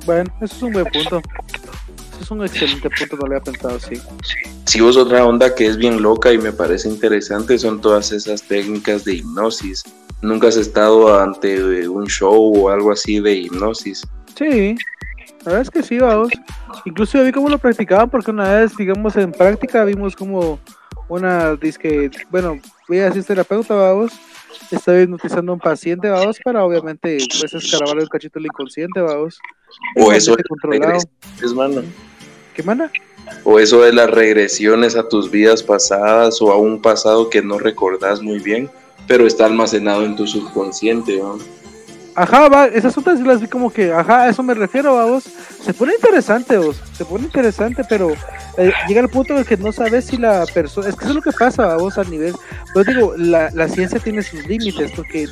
Bueno, eso es un buen punto. Eso es un excelente punto, no lo había pensado así. Si vos otra onda que es bien loca y me parece interesante son todas esas técnicas de hipnosis. Nunca has estado ante un show o algo así de hipnosis. Sí, la verdad es que sí, vamos. Incluso yo vi cómo lo practicaban porque una vez, digamos, en práctica vimos como una disque, bueno, voy a decir terapeuta, vamos, estaba hipnotizando a un paciente, vamos, para obviamente pues escarabar el cachito del inconsciente, vamos. O eso Totalmente controlado. es mano. ¿Qué mana? O eso de las regresiones a tus vidas pasadas o a un pasado que no recordás muy bien, pero está almacenado en tu subconsciente. ¿no? Ajá, va, esas otras las vi como que, ajá, a eso me refiero, vamos. Se pone interesante, vos, se pone interesante, pero eh, llega el punto en el que no sabes si la persona, es que eso es lo que pasa, vamos, a nivel, pues digo, la, la ciencia tiene sus límites, porque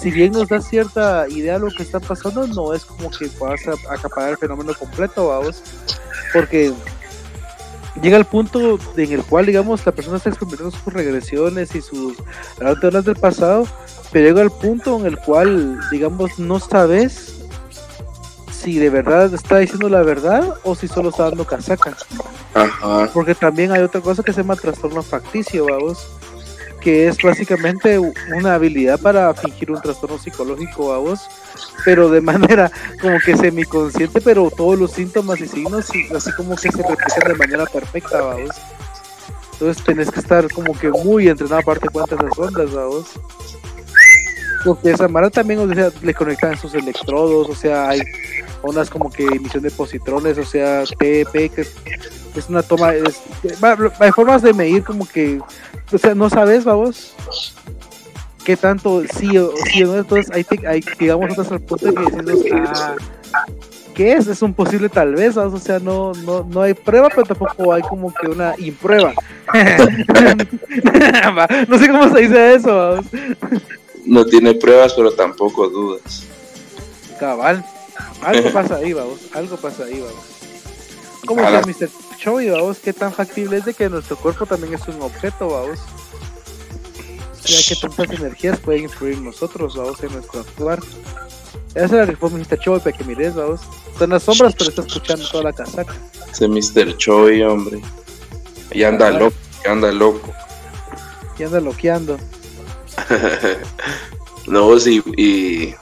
si bien nos da cierta idea de lo que está pasando, no es como que puedas a- acaparar el fenómeno completo, vamos, porque llega el punto en el cual, digamos, la persona está experimentando sus regresiones y sus aventuras del pasado, pero llega el punto en el cual, digamos, no sabes si de verdad está diciendo la verdad o si solo está dando casaca. Ajá. Porque también hay otra cosa que se llama trastorno facticio, vamos, que es básicamente una habilidad para fingir un trastorno psicológico, vamos, pero de manera como que semiconsciente, pero todos los síntomas y signos así como que se replican de manera perfecta, vamos. Entonces tenés que estar como que muy entrenado aparte cuántas esas ondas, vamos. Porque esa mara también, o sea, le conectan sus electrodos, o sea, hay ondas como que emisión de positrones, o sea, TP, que es una toma, es, hay formas de medir como que, o sea, no sabes, vamos, qué tanto sí o sí o no, entonces hay, te- hay digamos, otras al punto de que decimos, ah, ¿qué es? Es un posible tal vez, ¿vamos? o sea, no, no, no hay prueba, pero tampoco hay como que una imprueba. No sé cómo se dice eso, vamos. No tiene pruebas, pero tampoco dudas. Cabal. Algo pasa ahí, vamos. Algo pasa ahí, vamos. ¿Cómo la- Mr. Chovy, vamos? ¿Qué tan factible es de que nuestro cuerpo también es un objeto, vamos? O sea, que tantas energías pueden influir nosotros, vamos, en nuestro actuar. Esa es la reforma Mr. Chovy para que mires, vamos. Está en las sombras, pero está escuchando toda la casaca. Ese Mr. Choi, hombre. Y anda loco, y anda loco. Y anda loqueando. No, sí, y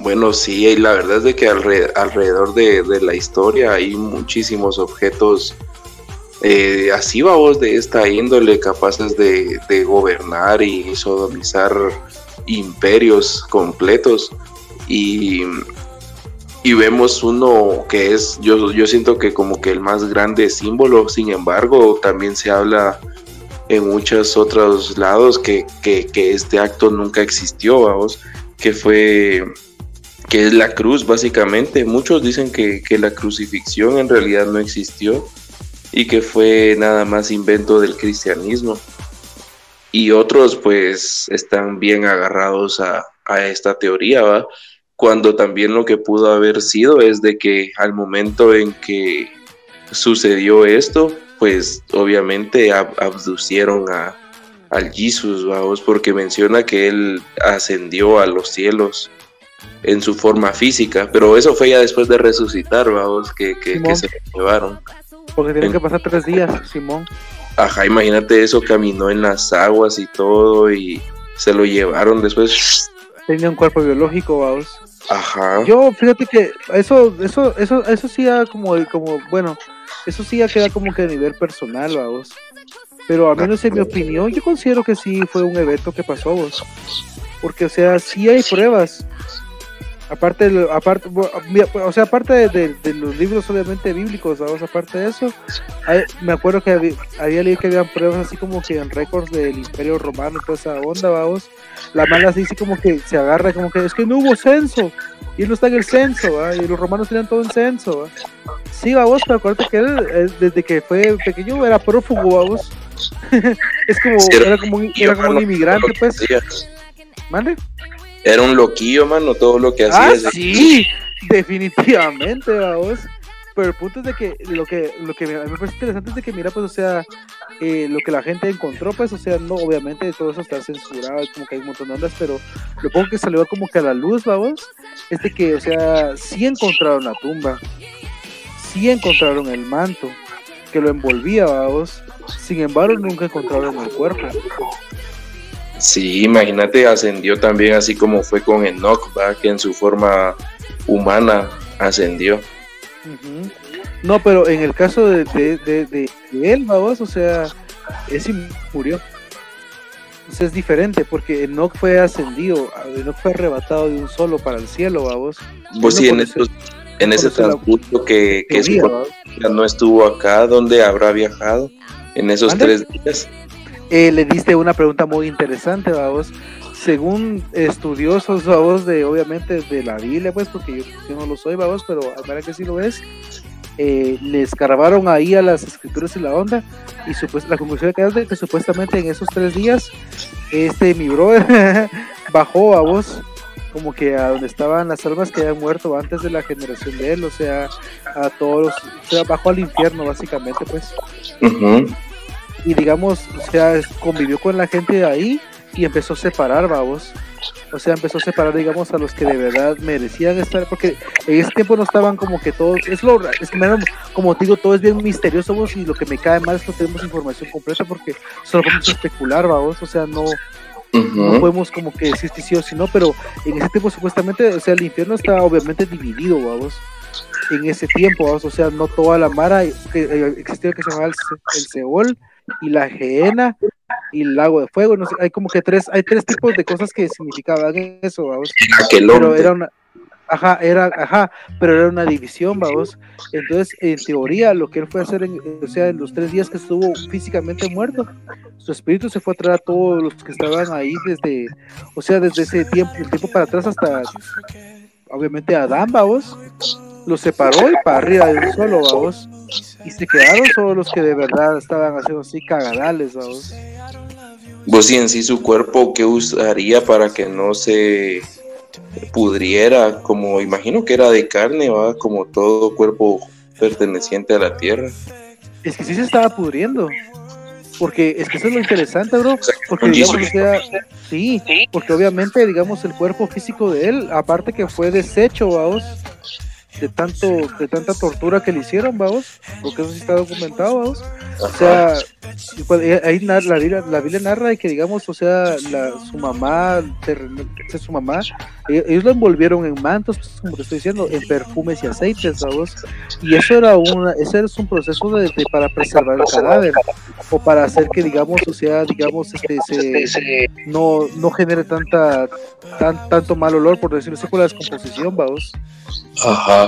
bueno, sí, y la verdad es de que alre- alrededor de, de la historia hay muchísimos objetos eh, así, vamos, de esta índole, capaces de, de gobernar y sodomizar imperios completos. Y, y vemos uno que es, yo, yo siento que como que el más grande símbolo, sin embargo, también se habla en muchos otros lados que, que, que este acto nunca existió, vamos, que fue, que es la cruz básicamente. Muchos dicen que, que la crucifixión en realidad no existió y que fue nada más invento del cristianismo. y otros pues están bien agarrados a, a esta teoría, ¿va? Cuando también lo que pudo haber sido es de que al momento en que sucedió esto, pues obviamente abducieron a, al Jesus, vamos, porque menciona que él ascendió a los cielos en su forma física, pero eso fue ya después de resucitar, vamos, que, que, se llevaron. Porque tienen que pasar tres días, Simón. Ajá, imagínate eso, caminó en las aguas y todo y se lo llevaron después. Tenía un cuerpo biológico, vamos. Ajá. Yo, fíjate que eso, eso, eso, eso sí ya como, como, bueno, eso sí ya queda como que a nivel personal, vamos. Pero a menos en mi opinión, yo considero que sí fue un evento que pasó, vos. Porque, o sea, sí hay pruebas aparte aparte o sea aparte de, los libros obviamente bíblicos vamos aparte de eso me acuerdo que había, leído que habían pruebas así como que en récords del imperio romano toda esa onda vamos. La mala dice como que se agarra como que es que no hubo censo y él no está en el censo y los romanos tenían todo en censo ¿va? sí vamos pero acuérdate que él desde que fue pequeño era prófugo vamos. Es como era como un, era como un inmigrante pues. ¿Vale? Era un loquillo, mano, todo lo que hacía. Ah, sí, definitivamente, vamos. Pero el punto es de que lo que, lo que me parece interesante es de que, mira, pues, o sea, eh, lo que la gente encontró, pues, o sea, no, obviamente todo eso está censurado, como que hay un montón de ondas, pero lo poco que salió como que a la luz, vamos, es de que, o sea, sí encontraron la tumba, sí encontraron el manto que lo envolvía, vamos, sin embargo, nunca encontraron el cuerpo. Sí, imagínate, ascendió también así como fue con Enoch, ¿va? que en su forma humana ascendió. No, pero en el caso de, de, él, vamos, o sea, ese murió. Sea, es diferente porque Enoch fue ascendido, Enoch fue arrebatado de un solo para el cielo, vamos. Pues sí, en, en ese transcurso que, que no estuvo acá, ¿dónde habrá viajado? En esos tres días. Eh, le diste una pregunta muy interesante, vamos. Según estudiosos, vamos, de obviamente de la Biblia, pues, porque yo, no lo soy, vamos, pero a ver que sí lo es. Eh, le escarbaron ahí a las escrituras y la onda y la conclusión que es que supuestamente en esos tres días este mi brother bajó a vos como que a donde estaban las almas que habían muerto antes de la generación de él, o sea, a todos los, o sea, bajó al infierno básicamente pues y digamos, o sea, convivió con la gente de ahí y empezó a separar, vamos. O sea, empezó a separar, digamos, a los que de verdad merecían estar, porque en ese tiempo no estaban como que todos, es lo, es que como te digo, todo es bien misterioso, vos, y lo que me cae mal es que no tenemos información completa porque solo podemos especular, vamos, o sea, no, no podemos como que decir si sí o si no, pero en ese tiempo supuestamente, o sea, el infierno está obviamente dividido, vamos en ese tiempo, vamos, o sea, no toda la mara que eh, existía que se llamaba el, el Seol, y la gehenna y el lago de fuego. No sé, hay como que tres, hay tres tipos de cosas que significaban eso, vamos. Pero era una, ajá, era, ajá, pero era una división, vamos. Entonces, en teoría, lo que él fue a hacer, en, o sea, en los tres días que estuvo físicamente muerto, su espíritu se fue a traer a todos los que estaban ahí desde, o sea, desde ese tiempo, el tiempo para atrás hasta, obviamente, Adán, vamos los separó y para arriba de un solo, vamos. Y se quedaron solo los que de verdad estaban haciendo así cagadales, vamos. Vos y en sí su cuerpo, ¿qué usaría para que no se pudriera? Como imagino que era de carne, va, como todo cuerpo perteneciente a la tierra. Es que sí se estaba pudriendo. Porque es que eso es lo interesante, bro. Porque digamos, o sea, sí, porque obviamente, digamos, el cuerpo físico de él, aparte que fue deshecho, vamos, de tanto de tanta tortura que le hicieron, vamos, porque eso sí está documentado, vamos. O sea, pues, eh, ahí la, la Biblia narra que digamos, o sea, la, su mamá, su mamá, e, ellos lo envolvieron en mantos, pues, como te estoy diciendo, en perfumes y aceites, vamos. Y eso era una, ese es un proceso de, para preservar el cadáver o para hacer que digamos, o sea, digamos, este, se, no, no genere tanta tan, tanto mal olor, por decirlo así, por la descomposición, vamos. Ajá.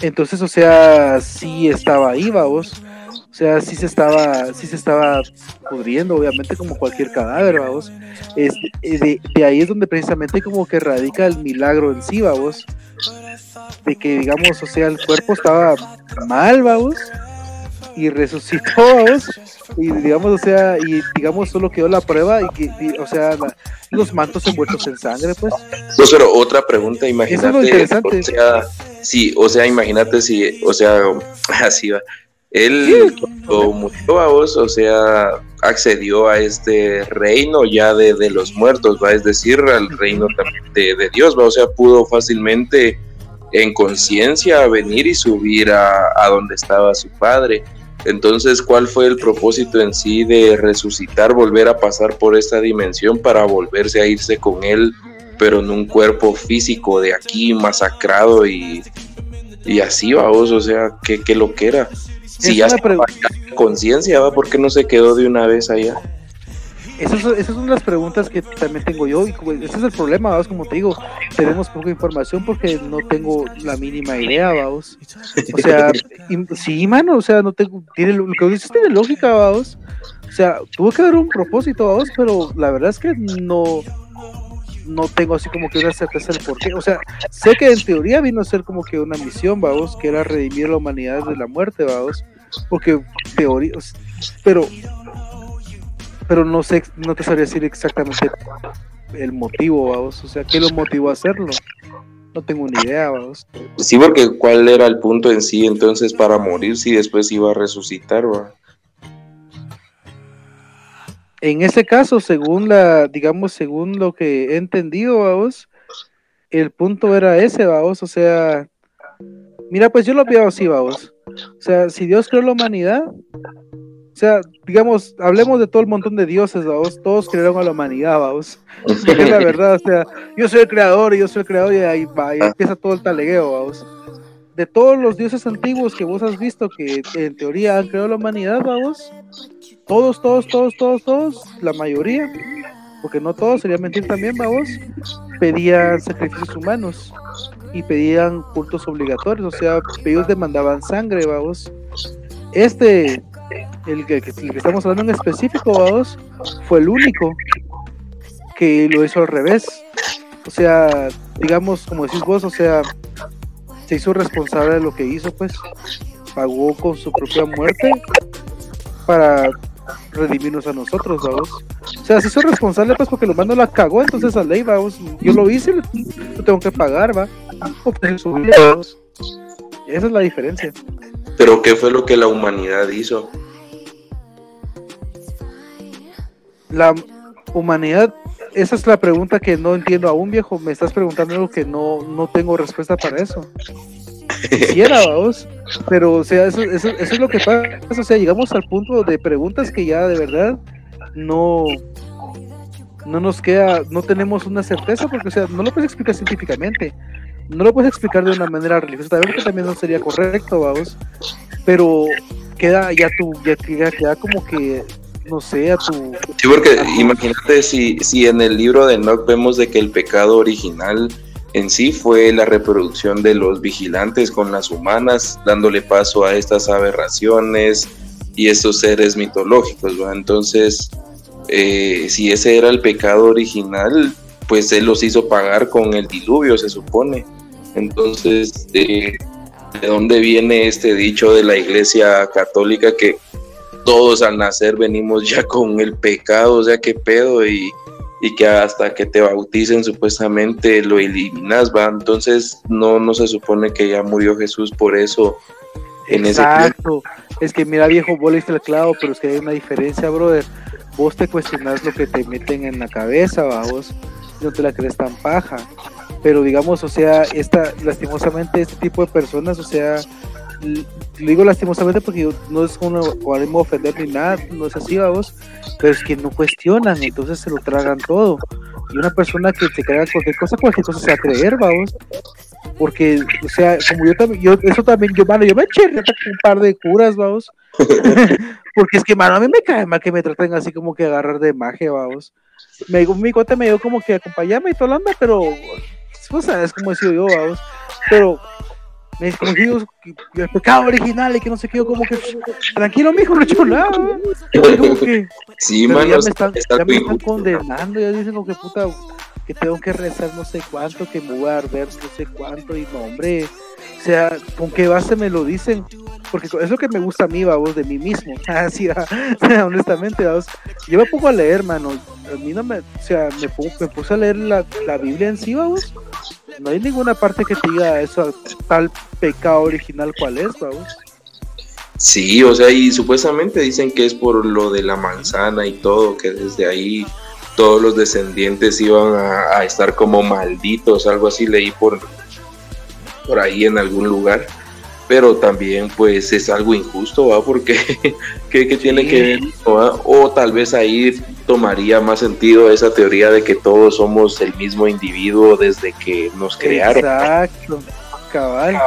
Entonces, o sea, sí estaba ahí, vamos. O sea, sí se estaba, sí se estaba pudriendo, obviamente, como cualquier cadáver, vamos. Es, eh, de, ahí es donde precisamente como que radica el milagro en sí, vamos. De que, digamos, o sea, el cuerpo estaba mal, vamos. Y resucitó, y digamos, o sea, y digamos solo quedó la prueba y que, y, o sea, la- los mantos envueltos en sangre, pues. Pues, pero otra pregunta, imagínate. Eso es lo interesante. O sea, sí, o sea, imagínate si, o sea, así va. Él cuando murió a vos, o sea, accedió a este reino ya de, de los muertos, va, es decir, al reino también de, de Dios, va, o sea, pudo fácilmente en conciencia venir y subir a, a donde estaba su padre. Entonces, ¿cuál fue el propósito en sí de resucitar, volver a pasar por esta dimensión para volverse a irse con él, pero en un cuerpo físico de aquí masacrado y, y así, vamos, o sea, ¿qué, qué lo que era? Si Es ya en conciencia, ¿va? ¿Por qué no se quedó de una vez allá? Esas, esas son las preguntas que también tengo yo y como- ese es el problema, vamos, como te digo, tenemos poca información porque no tengo la mínima idea, vamos. O sea, sí, mano, o sea, no tengo, tiene, lo que dices tiene lógica, vamos. O sea, tuvo que haber un propósito, vamos, pero la verdad es que no, no tengo así como que una certeza del por qué. O sea, sé que en teoría vino a ser como que una misión, vamos, que era redimir la humanidad de la muerte, vamos, porque teoría, pero pero no sé, no te sabría decir exactamente el motivo, vamos, o sea, qué lo motivó a hacerlo. No tengo ni idea, vamos. Sí, porque ¿cuál era el punto en sí entonces para morir si después iba a resucitar, va? En ese caso, según la, digamos, según lo que he entendido, vamos, el punto era ese, vamos, o sea, mira, pues yo lo veo así, vamos. O sea, si Dios creó la humanidad, o sea, digamos, hablemos de todo el montón de dioses, vamos, todos crearon a la humanidad, vamos. Porque es la verdad, o sea, yo soy el creador y yo soy el creador y ahí va, y empieza todo el talegueo, vamos. De todos los dioses antiguos que vos has visto que en teoría han creado la humanidad, vamos, todos, todos, todos, todos, todos, la mayoría, porque no todos, sería mentir también, vamos, pedían sacrificios humanos y pedían cultos obligatorios, o sea, ellos demandaban sangre, vamos. Este, el que, estamos hablando en específico, vamos, fue el único que lo hizo al revés. O sea, digamos, como decís vos, o sea, se hizo responsable de lo que hizo, pues, pagó con su propia muerte para redimirnos a nosotros, vamos. O sea, se hizo responsable, pues, porque lo mando la cagó, entonces a ley, vamos. Yo lo hice, lo tengo que pagar, va. Esa es la diferencia. Pero ¿qué fue lo que la humanidad hizo? La humanidad, esa es la pregunta que no entiendo aún, viejo. Me estás preguntando algo que no, no tengo respuesta para eso. Quisiera, vamos. Pero, o sea, eso, eso, eso es lo que pasa. O sea, llegamos al punto de preguntas que ya de verdad no, no nos queda, no tenemos una certeza, porque, o sea, no lo puedes explicar científicamente. No lo puedes explicar de una manera religiosa, porque también no sería correcto, vamos. Pero queda ya tu, ya queda, queda como que, no sé, a tu Sí, porque imagínate si, si en el libro de Enoch vemos de que el pecado original en sí fue la reproducción de los vigilantes con las humanas, dándole paso a estas aberraciones y estos seres mitológicos, ¿va? Entonces, eh, si ese era el pecado original, pues él los hizo pagar con el diluvio, se supone. Entonces, ¿de dónde viene este dicho de la iglesia católica que todos al nacer venimos ya con el pecado, o sea, qué pedo, y, y que hasta que te bauticen supuestamente lo eliminas, va. Entonces, no, no se supone que ya murió Jesús por eso en ese tiempo. Exacto. Es que mira, viejo, vos le el clavo, pero es que hay una diferencia, brother. Vos te cuestionas lo que te meten en la cabeza, va, vos no te la crees tan paja. Pero digamos, o sea, esta, lastimosamente, este tipo de personas, o sea, lo digo lastimosamente porque yo no es como ánimo de ofender ni nada, no es así, vamos, pero es que no cuestionan, entonces se lo tragan todo. Y una persona que te crea cualquier cosa, cualquier cosa se va a creer, vamos. Porque, o sea, como yo también, yo, eso también, yo, mano, yo me eché con un par de curas, vamos. Porque es que, mano, a mí me cae mal que me traten así como que agarrar de magia, vamos. Me mi cuate me dio como que acompañarme y toda la onda, pero, o sea, es como decía yo, vamos. Pero, me que el pecado original y que no sé qué, yo como que, tranquilo, mijo, no he hecho nada. Sí, mano, ya me están, ya me condenando, ya dicen que puta, que tengo que rezar no sé cuánto, que a arder no sé cuánto, y no, hombre, sea, ¿con qué base me lo dicen? porque es lo que me gusta a mí, vamos, de mí mismo. Así, honestamente, vamos. Yo me pongo a leer, mano. A mí no me, o sea, me, me puse a leer la, la Biblia en sí, vamos. No hay ninguna parte que te diga eso, tal pecado original cuál es, vamos. Sí, o sea, y supuestamente dicen que es por lo de la manzana y todo, que desde ahí todos los descendientes iban a estar como malditos, algo así leí por, por ahí en algún lugar pero también pues es algo injusto, ¿va? Porque ¿qué, tiene que ver? O tal vez ahí tomaría más sentido esa teoría de que todos somos el mismo individuo desde que nos crearon. Exacto, cabal.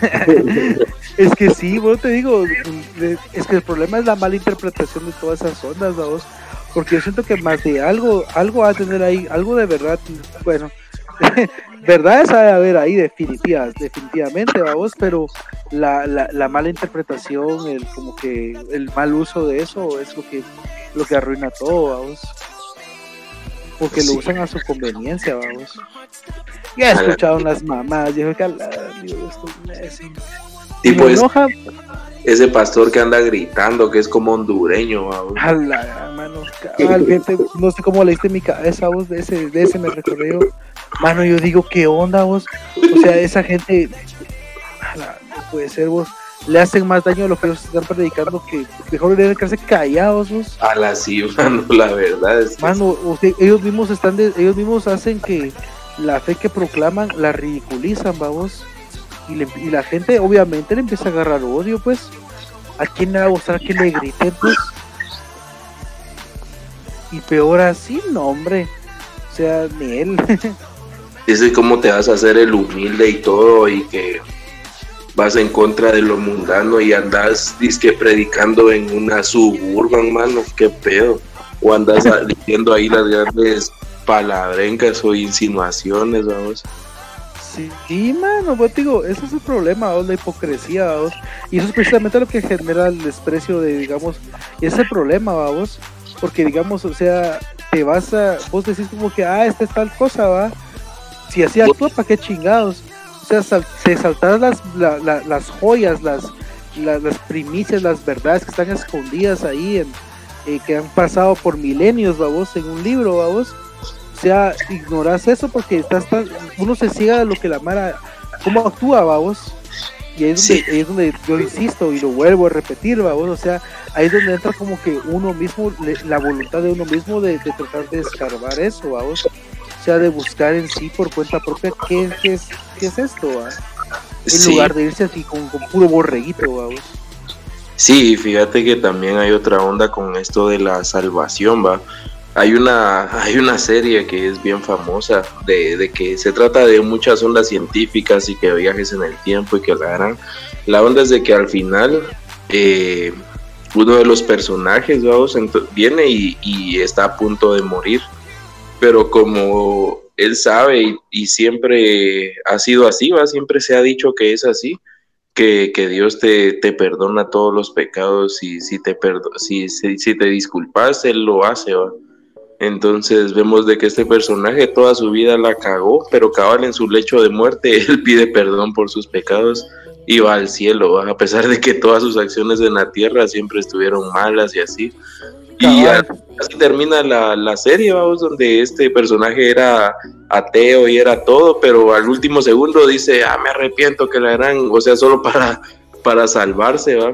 es que sí, vos te digo, es que el problema es la mala interpretación de todas esas ondas, porque yo siento que más de algo, algo va a tener ahí, algo de verdad, bueno, verdad es haber ahí definitivas, definitivamente, vamos, pero la, la, la, mala interpretación, el como que el mal uso de eso es lo que lo que arruina todo, vamos. Porque lo usan a su conveniencia, vamos. Ya he escuchado unas mamás, yo que Tipo es, ese pastor que anda gritando que es como hondureño, vamos. mano, no sé cómo leíste mi cabeza, vos, de ese, de ese me recorrió Mano, yo digo, ¿qué onda vos? O sea, esa gente, no puede ser vos, le hacen más daño a lo que ellos están predicando que mejor deben quedarse callados vos. A la sí, mano, la verdad es que... Mano, ellos mismos están, de, ellos mismos hacen que la fe que proclaman la ridiculizan, vamos. Y, le, y la gente obviamente le empieza a agarrar odio, pues. ¿A quién le va a gustar que le griten, pues? Y peor así, no, hombre. O sea, ni él. Dices cómo te vas a hacer el humilde y todo y que vas en contra de lo mundano y andas disque predicando en una suburban, mano, qué pedo. O andas diciendo ahí las grandes palabrencas o insinuaciones, vamos. Sí, mano, pues digo, ese es el problema, la hipocresía. Y eso es precisamente lo que genera el desprecio de, digamos, y ese problema, vamos. Porque, digamos, o sea, te vas a, vos decís como que, ah, esta es tal cosa, va si así actúa, ¿para qué chingados? O sea, sal, se saltaron las, las joyas, las, las primicias, las verdades que están escondidas ahí, en, eh, que han pasado por milenios, vamos, en un libro, vamos. O sea, ignoras eso porque estás tan, uno se ciega de lo que la Mara, cómo actúa, vamos. Y ahí es, donde, ahí es donde yo insisto y lo vuelvo a repetir, vamos. O sea, ahí es donde entra como que uno mismo, la voluntad de uno mismo de, de tratar de escarbar eso, vamos sea de buscar en sí por cuenta propia qué, qué, es, qué es esto, ¿va? en lugar de irse así con, con puro borreguito. ¿va? Sí, fíjate que también hay otra onda con esto de la salvación, va. Hay una, hay una serie que es bien famosa de, de, que se trata de muchas ondas científicas y que viajes en el tiempo y que la harán. La onda es de que al final eh, uno de los personajes vamos, viene y, y, está a punto de morir pero como él sabe y, siempre ha sido así, ¿va? siempre se ha dicho que es así, que, Dios te, te, perdona todos los pecados y si te, si, si, te disculpas, Él lo hace. ¿va? Entonces vemos de que este personaje toda su vida la cagó, pero cabal en su lecho de muerte, Él pide perdón por sus pecados y va al cielo, ¿va? a pesar de que todas sus acciones en la tierra siempre estuvieron malas y así. Y así termina la, la, serie, vamos, donde este personaje era ateo y era todo, pero al último segundo dice, ah, me arrepiento que la eran, o sea, solo para, para salvarse, ¿va?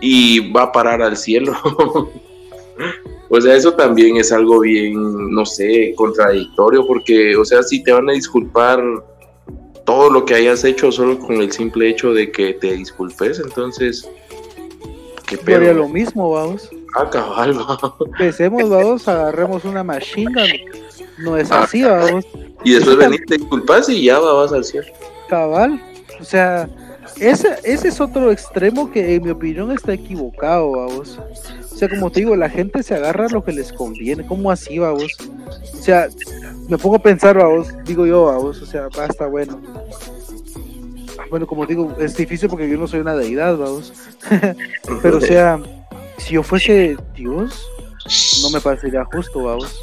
Y va a parar al cielo. o sea, eso también es algo bien, no sé, contradictorio, porque, o sea, si te van a disculpar todo lo que hayas hecho solo con el simple hecho de que te disculpes, entonces... ¿qué pedo? lo mismo, vamos. Ah, cabal, Empecemos, vamos, agarremos una machine No es ah, así, vamos. Y después veniste disculpas y ya vas al cielo. Cabal. O sea, ese, ese es otro extremo que en mi opinión está equivocado, vamos. O sea, como te digo, la gente se agarra a lo que les conviene. ¿Cómo así, vamos? O sea, me pongo a pensar, vamos, digo yo, vamos, o sea, basta, bueno. Bueno, como digo, es difícil porque yo no soy una deidad, vamos. Pero, o sea, si yo fuese Dios, no me parecería justo, vamos.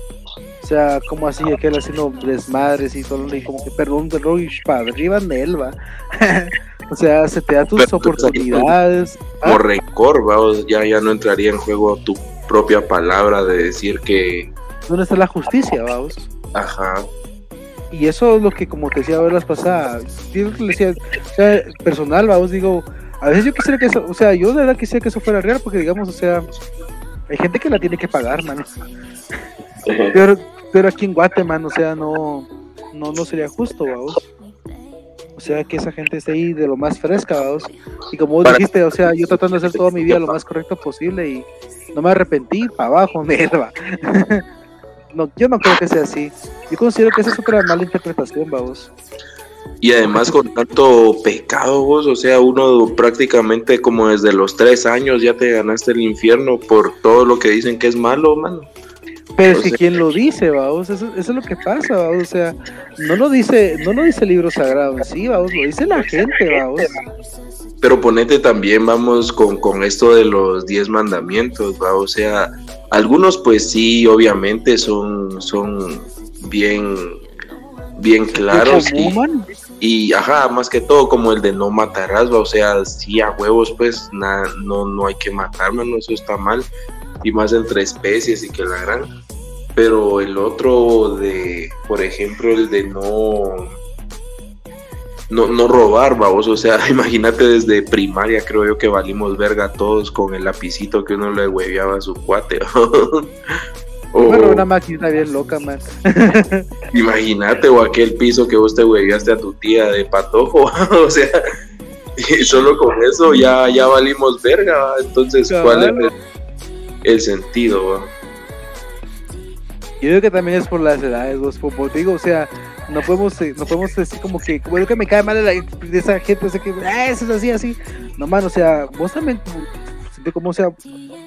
O sea, como así, aquel haciendo desmadres y todo, y como que perdón de y para arriba él, va. O sea, se te da tus Pero, oportunidades. Ah, Por rencor, vamos, ya, ya no entraría en juego tu propia palabra de decir que, ¿Dónde está la justicia, vamos? ajá, Y eso es lo que, como te decía ver las pasadas, yo le decía, o sea, personal, vamos, digo, a veces yo quisiera que eso, o sea, yo de verdad quisiera que eso fuera real, porque digamos, o sea, hay gente que la tiene que pagar, mano. Pero, pero aquí en Guatemala, o sea, no, no, no sería justo, vamos. O sea, que esa gente esté ahí de lo más fresca, vamos. Y como vos dijiste, o sea, yo tratando de hacer toda mi vida lo más correcto posible y no me arrepentí, para abajo, mierda. no, yo no creo que sea así. Yo considero que esa es otra mala interpretación, vamos. Y además con tanto pecado vos, o sea, uno prácticamente como desde los tres años ya te ganaste el infierno por todo lo que dicen que es malo, mano. Pero O es que quien lo dice, vamos, eso, eso es lo que pasa, vamos, o sea, no lo dice, no lo dice el libro sagrado sí, vamos, lo dice la gente, vamos. Pero ponete también, vamos, con, con esto de los diez mandamientos, ¿va? O sea, algunos pues sí, obviamente son, son bien, bien claros. Como, Y, y, ajá, más que todo como el de no matarás, ¿va? O sea, sí a huevos, pues, na- no, no hay que matar, mano, eso está mal. Y más entre especies y que la gran. Pero el otro de, por ejemplo, el de no no, no robar, vamos, o sea, imagínate desde primaria creo yo que valimos verga todos con el lapicito que uno le hueveaba a su cuate. o pero una máquina bien loca, man. imagínate, o aquel piso que vos te hueveaste a tu tía de patojo, o sea, y solo con eso ya, ya valimos verga, entonces, ¿cuál es el, el sentido? va? Yo creo que también es por las edades, vos, como te digo, o sea, no podemos, eh, no podemos decir como que, como lo que me cae mal de, la- de esa gente, o sea, que, ah, eso es así, así. No, man, o sea, vos también, siente como, o sea,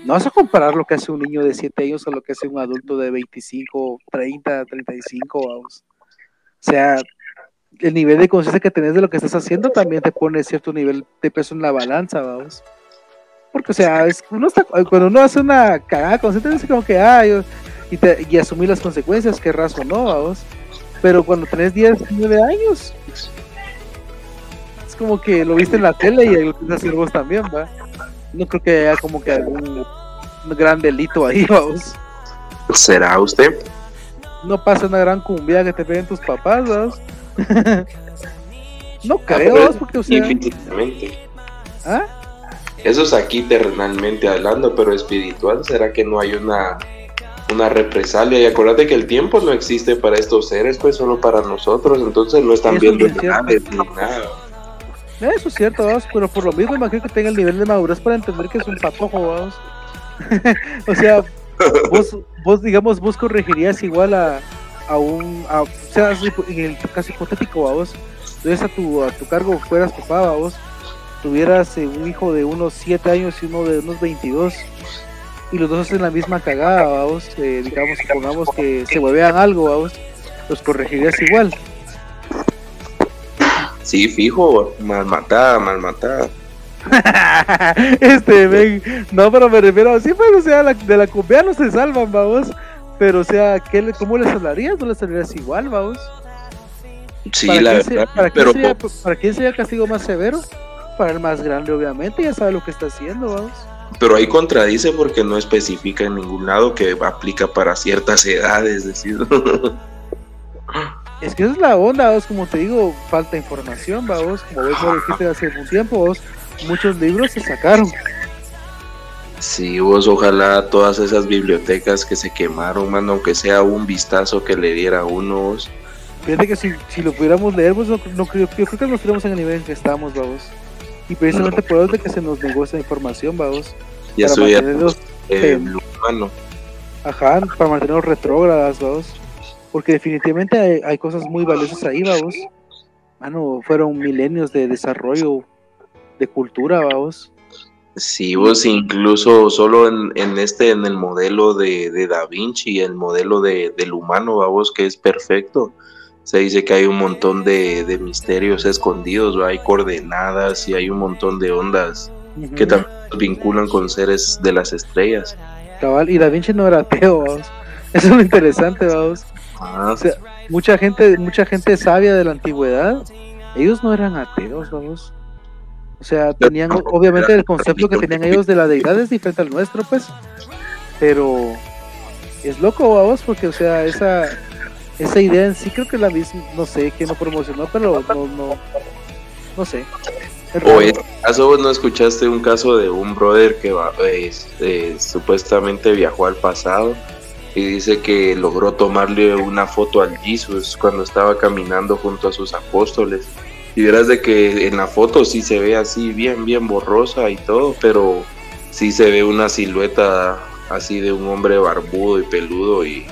no vas a comparar lo que hace un niño de 7 años a lo que hace un adulto de 25, 30, 35, vamos. O sea, el nivel de conciencia que tenés de lo que estás haciendo también te pone cierto nivel de peso en la balanza, vamos. Porque, o sea, es- uno está, cuando uno hace una cagada consciente, es como que, ah, y, te- y asumir las consecuencias, querrás o no, vamos. Pero cuando tenés 10, 9 años, es como que lo viste en la tele y lo quieres hacer vos también, va. No creo que haya como que algún gran delito ahí, vamos. ¿Será usted? No pasa una gran cumbia que te peguen tus papás, vamos. no creo, Ah, vamos, porque, o sea, Infinitamente. ¿ah? Eso es aquí terrenalmente hablando, pero espiritual, ¿será que no hay una, una represalia? Y acuérdate que el tiempo no existe para estos seres, pues solo para nosotros, entonces no están Eso viendo es ni nada. Eso es cierto, vamos, pero por lo mismo imagino que tenga el nivel de madurez para entender que es un patojo, vamos. o sea, vos, vos, digamos, vos corregirías igual a, a un, a- o sea, en el caso hipotético, vamos, entonces a tu, a tu cargo fueras papá, vamos, tuvieras eh, un hijo de unos 7 años y uno de unos 22, y los dos hacen la misma cagada, vamos, eh, digamos, supongamos que se huevean algo, vamos, los corregirías igual. Sí, fijo, mal matada, mal matada. este, ven, no, pero me refiero así, pues, o sea, la- de la cumbia no se salvan, vamos. Pero, o sea, ¿qué le, ¿cómo les hablarías? ¿No les hablarías igual, vamos? Sí, ¿Para, la quién se- verdad, para, quién pero sería, ¿Para quién sería el castigo más severo? Para el más grande, obviamente, ya sabe lo que está haciendo, vamos. pero ahí contradice porque no especifica en ningún lado que aplica para ciertas edades, decir. Es que esa es la onda, vos, como te digo, falta información, vamos. Como ves, lo dijiste hace un tiempo, vos, muchos libros se sacaron. Sí, vos ojalá todas esas bibliotecas que se quemaron, mano, aunque sea un vistazo que le diera a uno, vos. Fíjate que si, si lo pudiéramos leer, pues no, no creo, yo creo que nos estuviéramos en el nivel en que estamos, vamos. Y precisamente por eso es de que se nos negó esa información, vamos. ya para mantenerlos, eh, ajá, para mantenerlos retrógradas, vamos. Porque definitivamente hay, hay cosas muy valiosas ahí, vamos. Mano, fueron milenios de desarrollo de cultura, vamos. Sí, vos incluso solo en, en este, en el modelo de, de Da Vinci, el modelo de, del humano, vos que es perfecto, se dice que hay un montón de, de misterios escondidos, ¿va? hay coordenadas y hay un montón de ondas que también vinculan con seres de las estrellas. Cabal, y Da Vinci no era ateo, vamos. Eso es lo interesante, vamos. Mucha gente, mucha gente sabia de la antigüedad, ellos no eran ateos, vamos. O sea, tenían, obviamente el concepto que tenían ellos de la deidad es diferente al nuestro, pues. Pero es loco, vamos, porque, o sea, esa, esa idea en sí creo que la misma, no sé, que no promocionó, pero no, no, no sé. O en caso no escuchaste un caso de un brother que va, este, supuestamente viajó al pasado y dice que logró tomarle una foto al Jesús cuando estaba caminando junto a sus apóstoles. Y verás de que en la foto sí se ve así bien, bien borrosa y todo, pero sí se ve una silueta así de un hombre barbudo y peludo y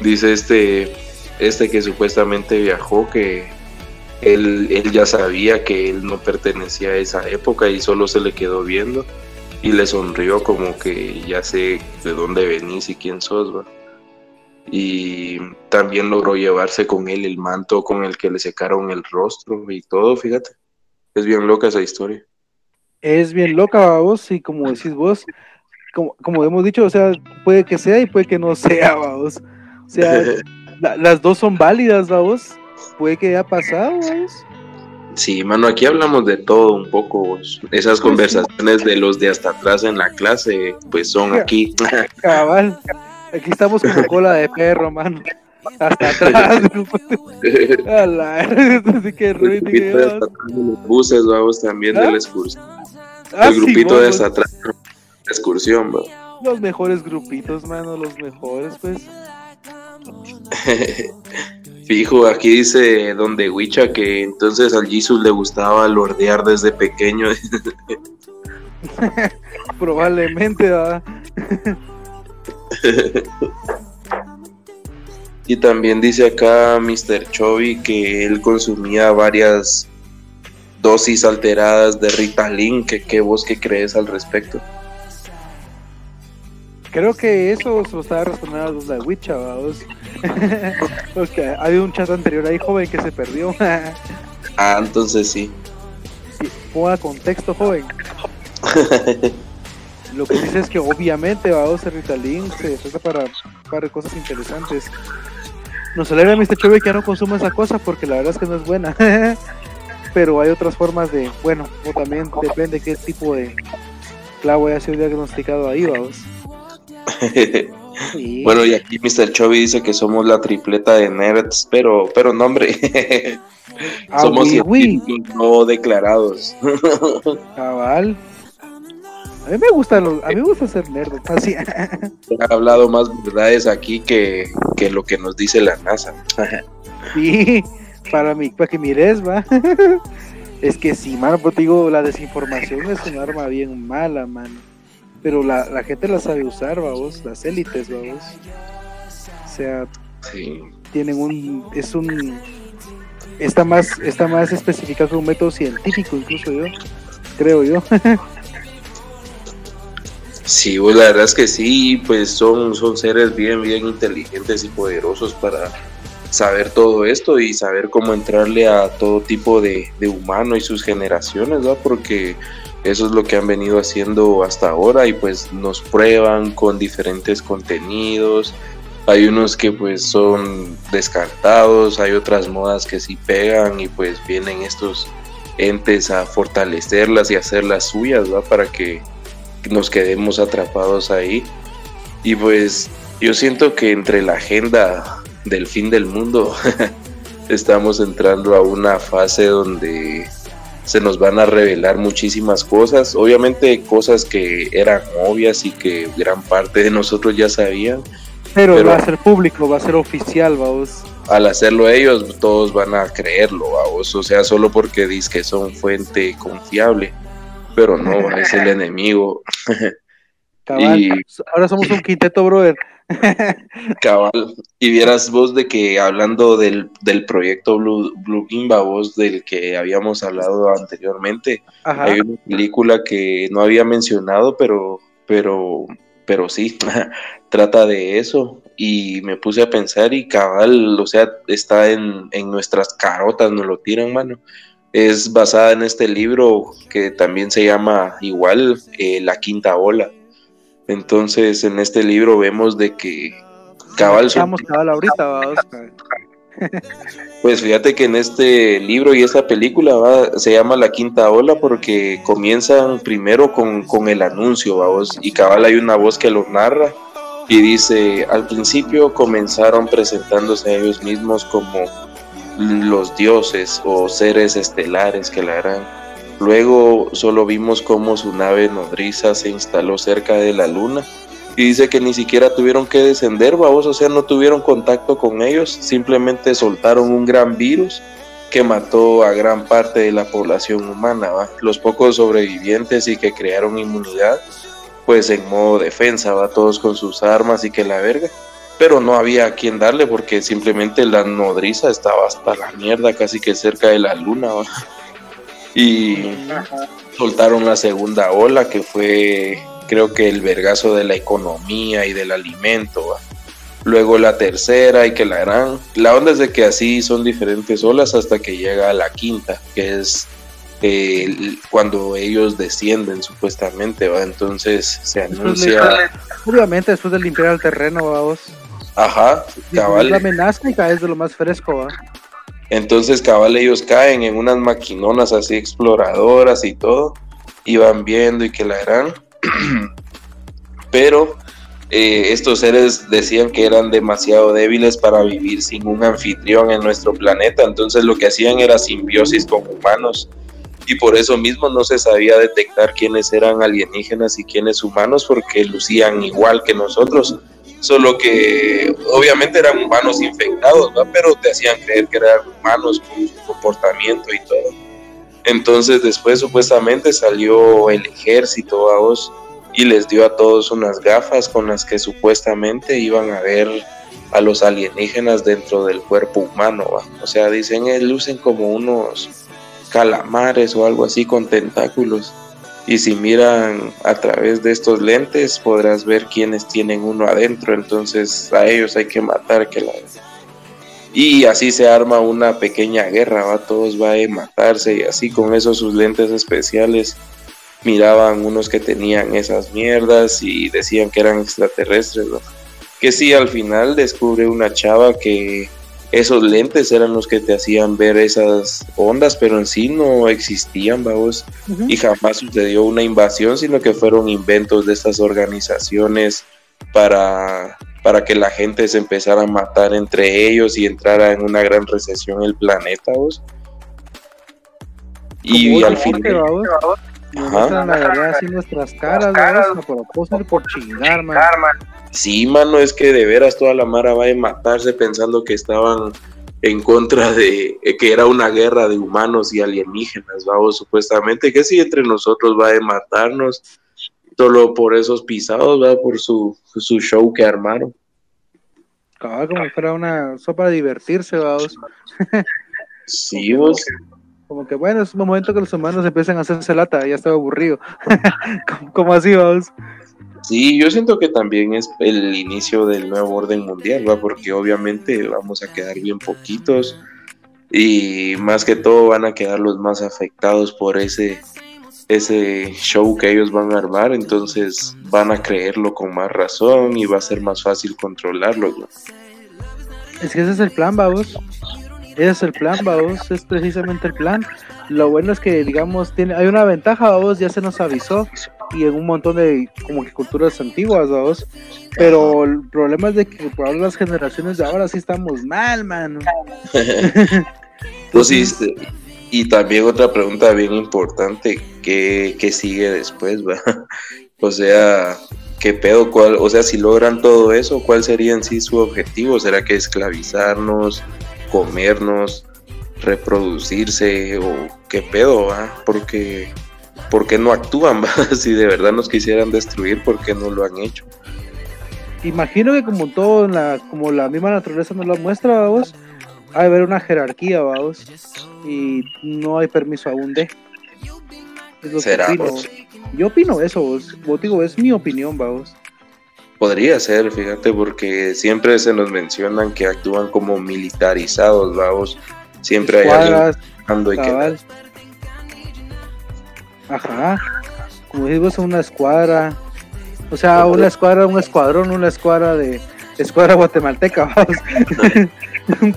dice este, este que supuestamente viajó que él, él ya sabía que él no pertenecía a esa época y solo se le quedó viendo y le sonrió como que ya sé de dónde venís y quién sos, ¿va? Y también logró llevarse con él el manto con el que le secaron el rostro y todo, fíjate. Es bien loca esa historia. Es bien loca, vos, y como decís vos, como, como hemos dicho, o sea, puede que sea y puede que no sea, vos. O sea, las dos son válidas, vos puede que haya pasado, Sí, mano, aquí hablamos de todo un poco. Esas pues conversaciones de los de hasta atrás en la clase, pues son aquí. Cabal, aquí estamos como cola de perro, mano. Hasta atrás. A la así que Los buses, vamos, también de la ¿Ah? excursión. Ah, El grupito de hasta atrás, la excursión, ¿va? Los mejores grupitos, mano, los mejores, pues. Fijo, aquí dice donde Wicha que entonces al Jesus le gustaba lordear desde pequeño. Probablemente, y también dice acá Mr. Chovy que él consumía varias dosis alteradas de Ritalin. ¿Qué, qué vos qué crees al respecto? Creo que eso se lo estaba respondiendo a los de Witcha, vamos. Porque había un chat anterior ahí, joven, que se perdió. ah, entonces sí. sí. Ponga contexto, joven. Lo que dice es que obviamente, vamos, el Ritalin se para, para cosas interesantes. Nos alegra, Mr. Chove, que ya no consuma esa cosa porque la verdad es que no es buena. Pero hay otras formas de, bueno, o también depende qué tipo de clavo haya sido diagnosticado ahí, vamos. Bueno, y aquí Mr. Chovy dice que somos la tripleta de nerds, pero, pero no, hombre. Ah, somos no declarados. Cabal. A mí me gusta, a mí me gusta ser nerd. Así. Ha hablado más verdades aquí que, que lo que nos dice la NASA. sí, para, mí, para que mires, va. Es que sí, mano, pues digo, la desinformación es un arma bien mala, mano pero la, la gente la sabe usar, vamos, las élites, vamos. O sea, tienen un, es un, está más, está más especificado que un método científico, incluso yo, creo yo. sí, pues la verdad es que sí, pues son, son seres bien, bien inteligentes y poderosos para saber todo esto y saber cómo entrarle a todo tipo de, de humano y sus generaciones, ¿no? Porque eso es lo que han venido haciendo hasta ahora y pues nos prueban con diferentes contenidos. Hay unos que pues son descartados, hay otras modas que sí pegan y pues vienen estos entes a fortalecerlas y hacerlas suyas, ¿va? Para que nos quedemos atrapados ahí. Y pues yo siento que entre la agenda del fin del mundo estamos entrando a una fase donde se nos van a revelar muchísimas cosas, obviamente cosas que eran obvias y que gran parte de nosotros ya sabían. Pero, va a ser público, va a ser oficial, vamos. Al hacerlo ellos, todos van a creerlo, vamos, o sea, solo porque dice que son fuente confiable, pero no, es el enemigo. Ahora somos un quinteto, brother. Cabal. Y vieras vos de que hablando del, del proyecto Blue, Blue vos del que habíamos hablado anteriormente, hay una película que no había mencionado, pero, pero, pero sí, trata de eso. Y me puse a pensar y cabal, o sea, está en, en nuestras carotas, nos lo tiran, mano. Es basada en este libro que también se llama igual, eh, La Quinta Ola entonces, en este libro vemos de que cabal. Estamos cabal ahorita, Pues fíjate que en este libro y esta película va, se llama La Quinta Ola porque comienzan primero con, con el anuncio, vamos, y cabal hay una voz que lo narra y dice, al principio comenzaron presentándose a ellos mismos como los dioses o seres estelares que la harán. Luego solo vimos cómo su nave nodriza se instaló cerca de la luna y dice que ni siquiera tuvieron que descender, vamos, o sea, no tuvieron contacto con ellos, simplemente soltaron un gran virus que mató a gran parte de la población humana, ¿va? los pocos sobrevivientes y que crearon inmunidad, pues en modo defensa, va todos con sus armas y que la verga, pero no había a quien darle porque simplemente la nodriza estaba hasta la mierda, casi que cerca de la luna, ¿va? Y soltaron la segunda ola que fue creo que el vergazo de la economía y del alimento. Luego la tercera y que la gran. La onda es de que así son diferentes olas hasta que llega a la quinta, que es eh, cuando ellos descienden supuestamente, ¿va? Entonces se anuncia... obviamente después de limpiar el terreno, vamos. Ajá, cabal. La amenaza y caes de lo más fresco, ¿va? Entonces cabal ellos caen en unas maquinonas así exploradoras y todo, y van viendo y que la gran Pero eh, estos seres decían que eran demasiado débiles para vivir sin un anfitrión en nuestro planeta, entonces lo que hacían era simbiosis con humanos. Y por eso mismo no se sabía detectar quiénes eran alienígenas y quiénes humanos porque lucían igual que nosotros, solo que obviamente eran humanos infectados, pero te hacían creer que eran humanos con su comportamiento y todo. Entonces después supuestamente salió el ejército a y les dio a todos unas gafas con las que supuestamente iban a ver a los alienígenas dentro del cuerpo humano. O sea, dicen, eh, lucen como unos calamares o algo así con tentáculos. Y si miran a través de estos lentes podrás ver quiénes tienen uno adentro. Entonces a ellos hay que matar que la y así se arma una pequeña guerra, ¿va? todos van a matarse y así con esos sus lentes especiales miraban unos que tenían esas mierdas y decían que eran extraterrestres, Que sí, al final descubre una chava que esos lentes eran los que te hacían ver esas ondas, pero en sí no existían, vamos, y jamás sucedió una invasión, sino que fueron inventos de estas organizaciones para para que la gente se empezara a matar entre ellos y entrara en una gran recesión el planeta, vos. Y al final... Nos la verdad así nuestras caras, caras por por chingar, man. Sí, mano, es que de veras toda la mara va a matarse pensando que estaban en contra de eh, que era una guerra de humanos y alienígenas, vamos, supuestamente, que sí entre nosotros va a matarnos solo por esos pisados, ¿verdad? por su, su show que armaron. Como como fuera una sopa de divertirse, vamos. sí, vos. Como que bueno, es un momento que los humanos empiezan a hacerse lata, ya estaba aburrido. como, así, vamos. Sí, yo siento que también es el inicio del nuevo orden mundial, ¿va? porque obviamente vamos a quedar bien poquitos y más que todo van a quedar los más afectados por ese ese show que ellos van a armar, entonces van a creerlo con más razón y va a ser más fácil controlarlo. Es que ese es el plan, vamos. Ese es el plan, vamos. Es precisamente el plan. Lo bueno es que, digamos, tiene, hay una ventaja, vamos, ya se nos avisó y en un montón de como que culturas antiguas, vamos. Pero el problema es de que por ahora las generaciones de ahora sí estamos mal, mano. pues sí, y también otra pregunta bien importante, ¿qué, sigue después? Va? o sea, ¿qué pedo? Cuál, o sea, si logran todo eso, ¿cuál sería en sí su objetivo? ¿Será que esclavizarnos, comernos, reproducirse o qué pedo? Va? Porque, ¿por qué no actúan? ¿va? si de verdad nos quisieran destruir, ¿por qué no lo han hecho? Imagino que como todo, la, como la misma naturaleza nos lo muestra, vamos, hay haber una jerarquía, vamos, y no hay permiso aún de. ¿Será, Yo opino eso, vos. digo, es mi opinión, vamos. Podría ser, fíjate, porque siempre se nos mencionan que actúan como militarizados, vamos. Siempre hay alguien y que... Ajá. Como digo, es una escuadra. O sea, una escuadra, un escuadrón, una escuadra de escuadra guatemalteca, vamos. un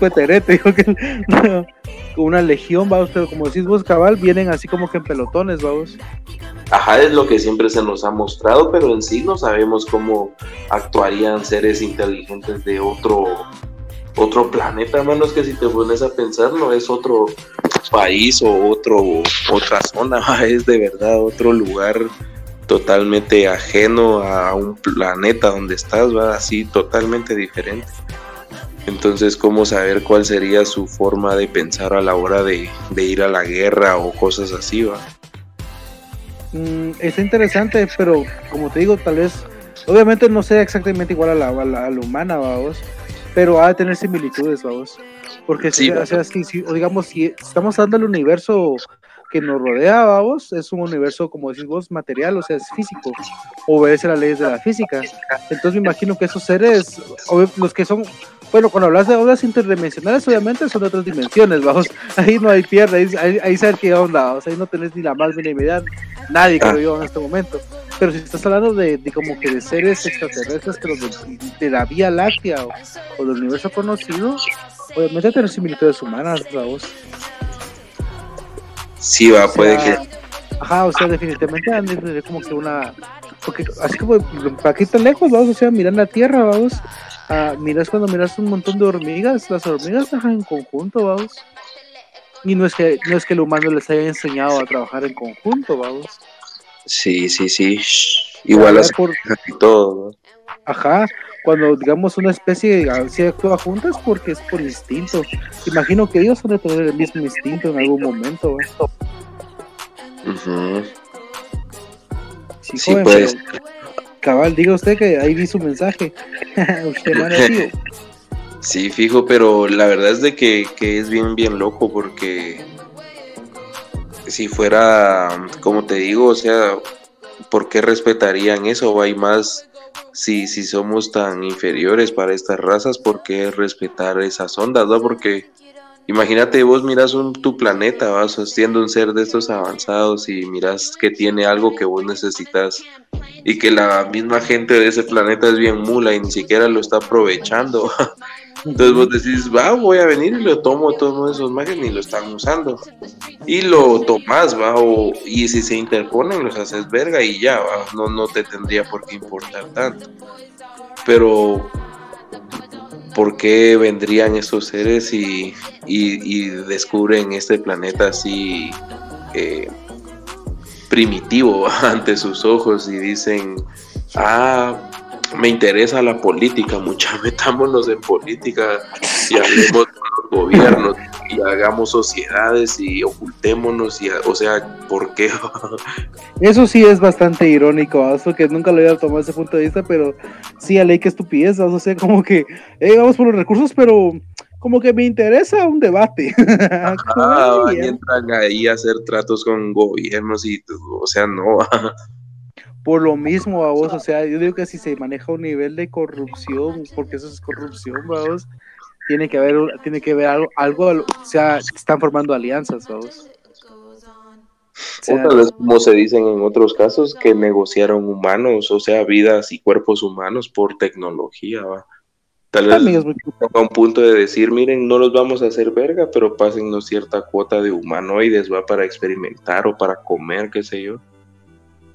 no, una legión, vamos, pero como decís vos, cabal, vienen así como que en pelotones, vamos. Ajá, es lo que siempre se nos ha mostrado, pero en sí no sabemos cómo actuarían seres inteligentes de otro otro planeta, menos que si te pones a pensar, no es otro país o otro otra zona, es de verdad otro lugar totalmente ajeno a un planeta donde estás, va así totalmente diferente. Entonces, ¿cómo saber cuál sería su forma de pensar a la hora de, ir a la guerra o cosas así, va? Mm, es interesante, pero como te digo, tal vez, obviamente no sea exactamente igual a la, a la, humana, vamos, pero ha de tener similitudes, vamos. Porque si, o sea, si, si, digamos, si estamos dando el universo que nos rodea, vamos, es un universo, como decís vos, material, o sea, es físico, obedece las leyes de la física. Entonces me imagino que esos seres, los que son, bueno, cuando hablas de ondas interdimensionales, obviamente son de otras dimensiones, vamos, ahí no hay pierde, ahí, ahí, sabes que onda, o sea, ahí no tenés ni la más mínima idea, nadie creo yo en este momento. Pero si estás hablando de, como que de seres extraterrestres, pero de, la Vía Láctea o, del universo conocido, obviamente tener similitudes humanas, vamos. Sí, va, puede que. Ajá, o sea, definitivamente de como que una. Porque así como para aquí tan lejos, vamos, o sea, mirar la tierra, vamos. Ah, miras cuando miras un montón de hormigas, las hormigas trabajan en conjunto, vamos. Y no es que no es que el humano les haya enseñado a trabajar en conjunto, vamos. Sí, sí, sí. Igual las por... y todo. ¿no? Ajá, cuando digamos una especie se actúa juntas porque es por instinto. Imagino que ellos van a tener el mismo instinto en algún momento. Sí, sí pues. Cabal, diga usted que ahí vi su mensaje. usted Sí, fijo, pero la verdad es de que, que es bien, bien loco porque si fuera, como te digo, o sea, ¿por qué respetarían eso? ¿O hay más si, si somos tan inferiores para estas razas, ¿por qué respetar esas ondas? ¿no? Porque imagínate, vos miras un, tu planeta, vas siendo un ser de estos avanzados y miras que tiene algo que vos necesitas y que la misma gente de ese planeta es bien mula y ni siquiera lo está aprovechando. Entonces vos decís, va, voy a venir y lo tomo todos esos máquinas y lo están usando. Y lo tomás, va, o, y si se interponen, los haces verga y ya, no, no te tendría por qué importar tanto. Pero, ¿por qué vendrían esos seres y, y, descubren este planeta así eh, primitivo ante sus ojos y dicen, ah, me interesa la política, mucha, metámonos en política y hablemos con los gobiernos y hagamos sociedades y ocultémonos y, o sea, ¿por qué? Eso sí es bastante irónico, eso que nunca lo había tomado ese punto de vista, pero sí, a ley que estupidez, o sea, como que, eh, vamos por los recursos, pero como que me interesa un debate. Ah, y entran ahí a hacer tratos con gobiernos y, o sea, no por lo mismo, vos, o sea, yo digo que si se maneja un nivel de corrupción, porque eso es corrupción, vamos, tiene que haber, tiene que haber algo, algo, o sea, están formando alianzas, vamos. O vez, como se dicen en otros casos, que negociaron humanos, o sea, vidas y cuerpos humanos por tecnología, va. Tal vez a un punto de decir, miren, no los vamos a hacer verga, pero pásennos cierta cuota de humanoides, va, para experimentar o para comer, qué sé yo.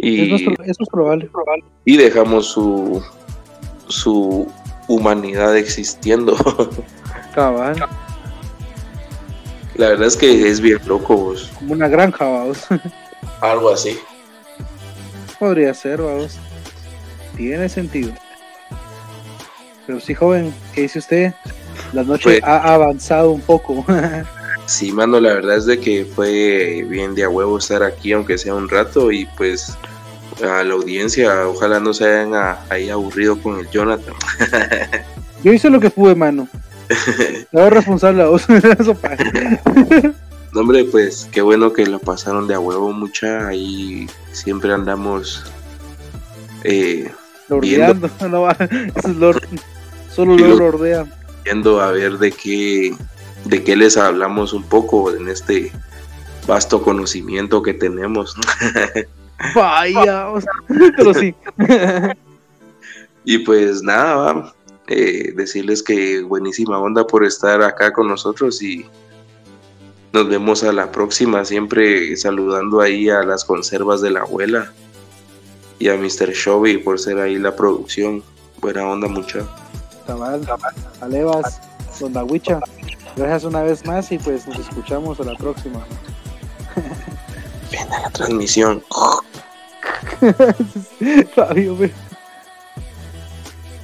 Y, eso, es probable, Y dejamos su, su humanidad existiendo. Cabal. La verdad es que es bien loco, vos. Como una granja, vamos. Algo así. Podría ser, vamos. Tiene sentido. Pero sí, joven, ¿qué dice usted? La noche pues ha avanzado un poco. sí, mano, la verdad es de que fue bien de a huevo estar aquí, aunque sea un rato, y pues a la audiencia, ojalá no se hayan ahí aburrido con el Jonathan. Yo hice lo que pude, mano. Me hago responsable a vos. no, hombre, pues qué bueno que lo pasaron de a huevo mucha. Ahí siempre andamos eh, viendo. No, solo lo lordea. Viendo a ver de qué, de qué les hablamos un poco en este vasto conocimiento que tenemos. Vaya, pero sí. y pues nada, eh, decirles que buenísima onda por estar acá con nosotros y nos vemos a la próxima, siempre saludando ahí a las conservas de la abuela y a Mr. Shovey por ser ahí la producción. Buena onda, mucha. Cabal, Alevas, Don Huicha. Gracias una vez más y pues nos escuchamos a la próxima. Ven a la transmisión. Fabio.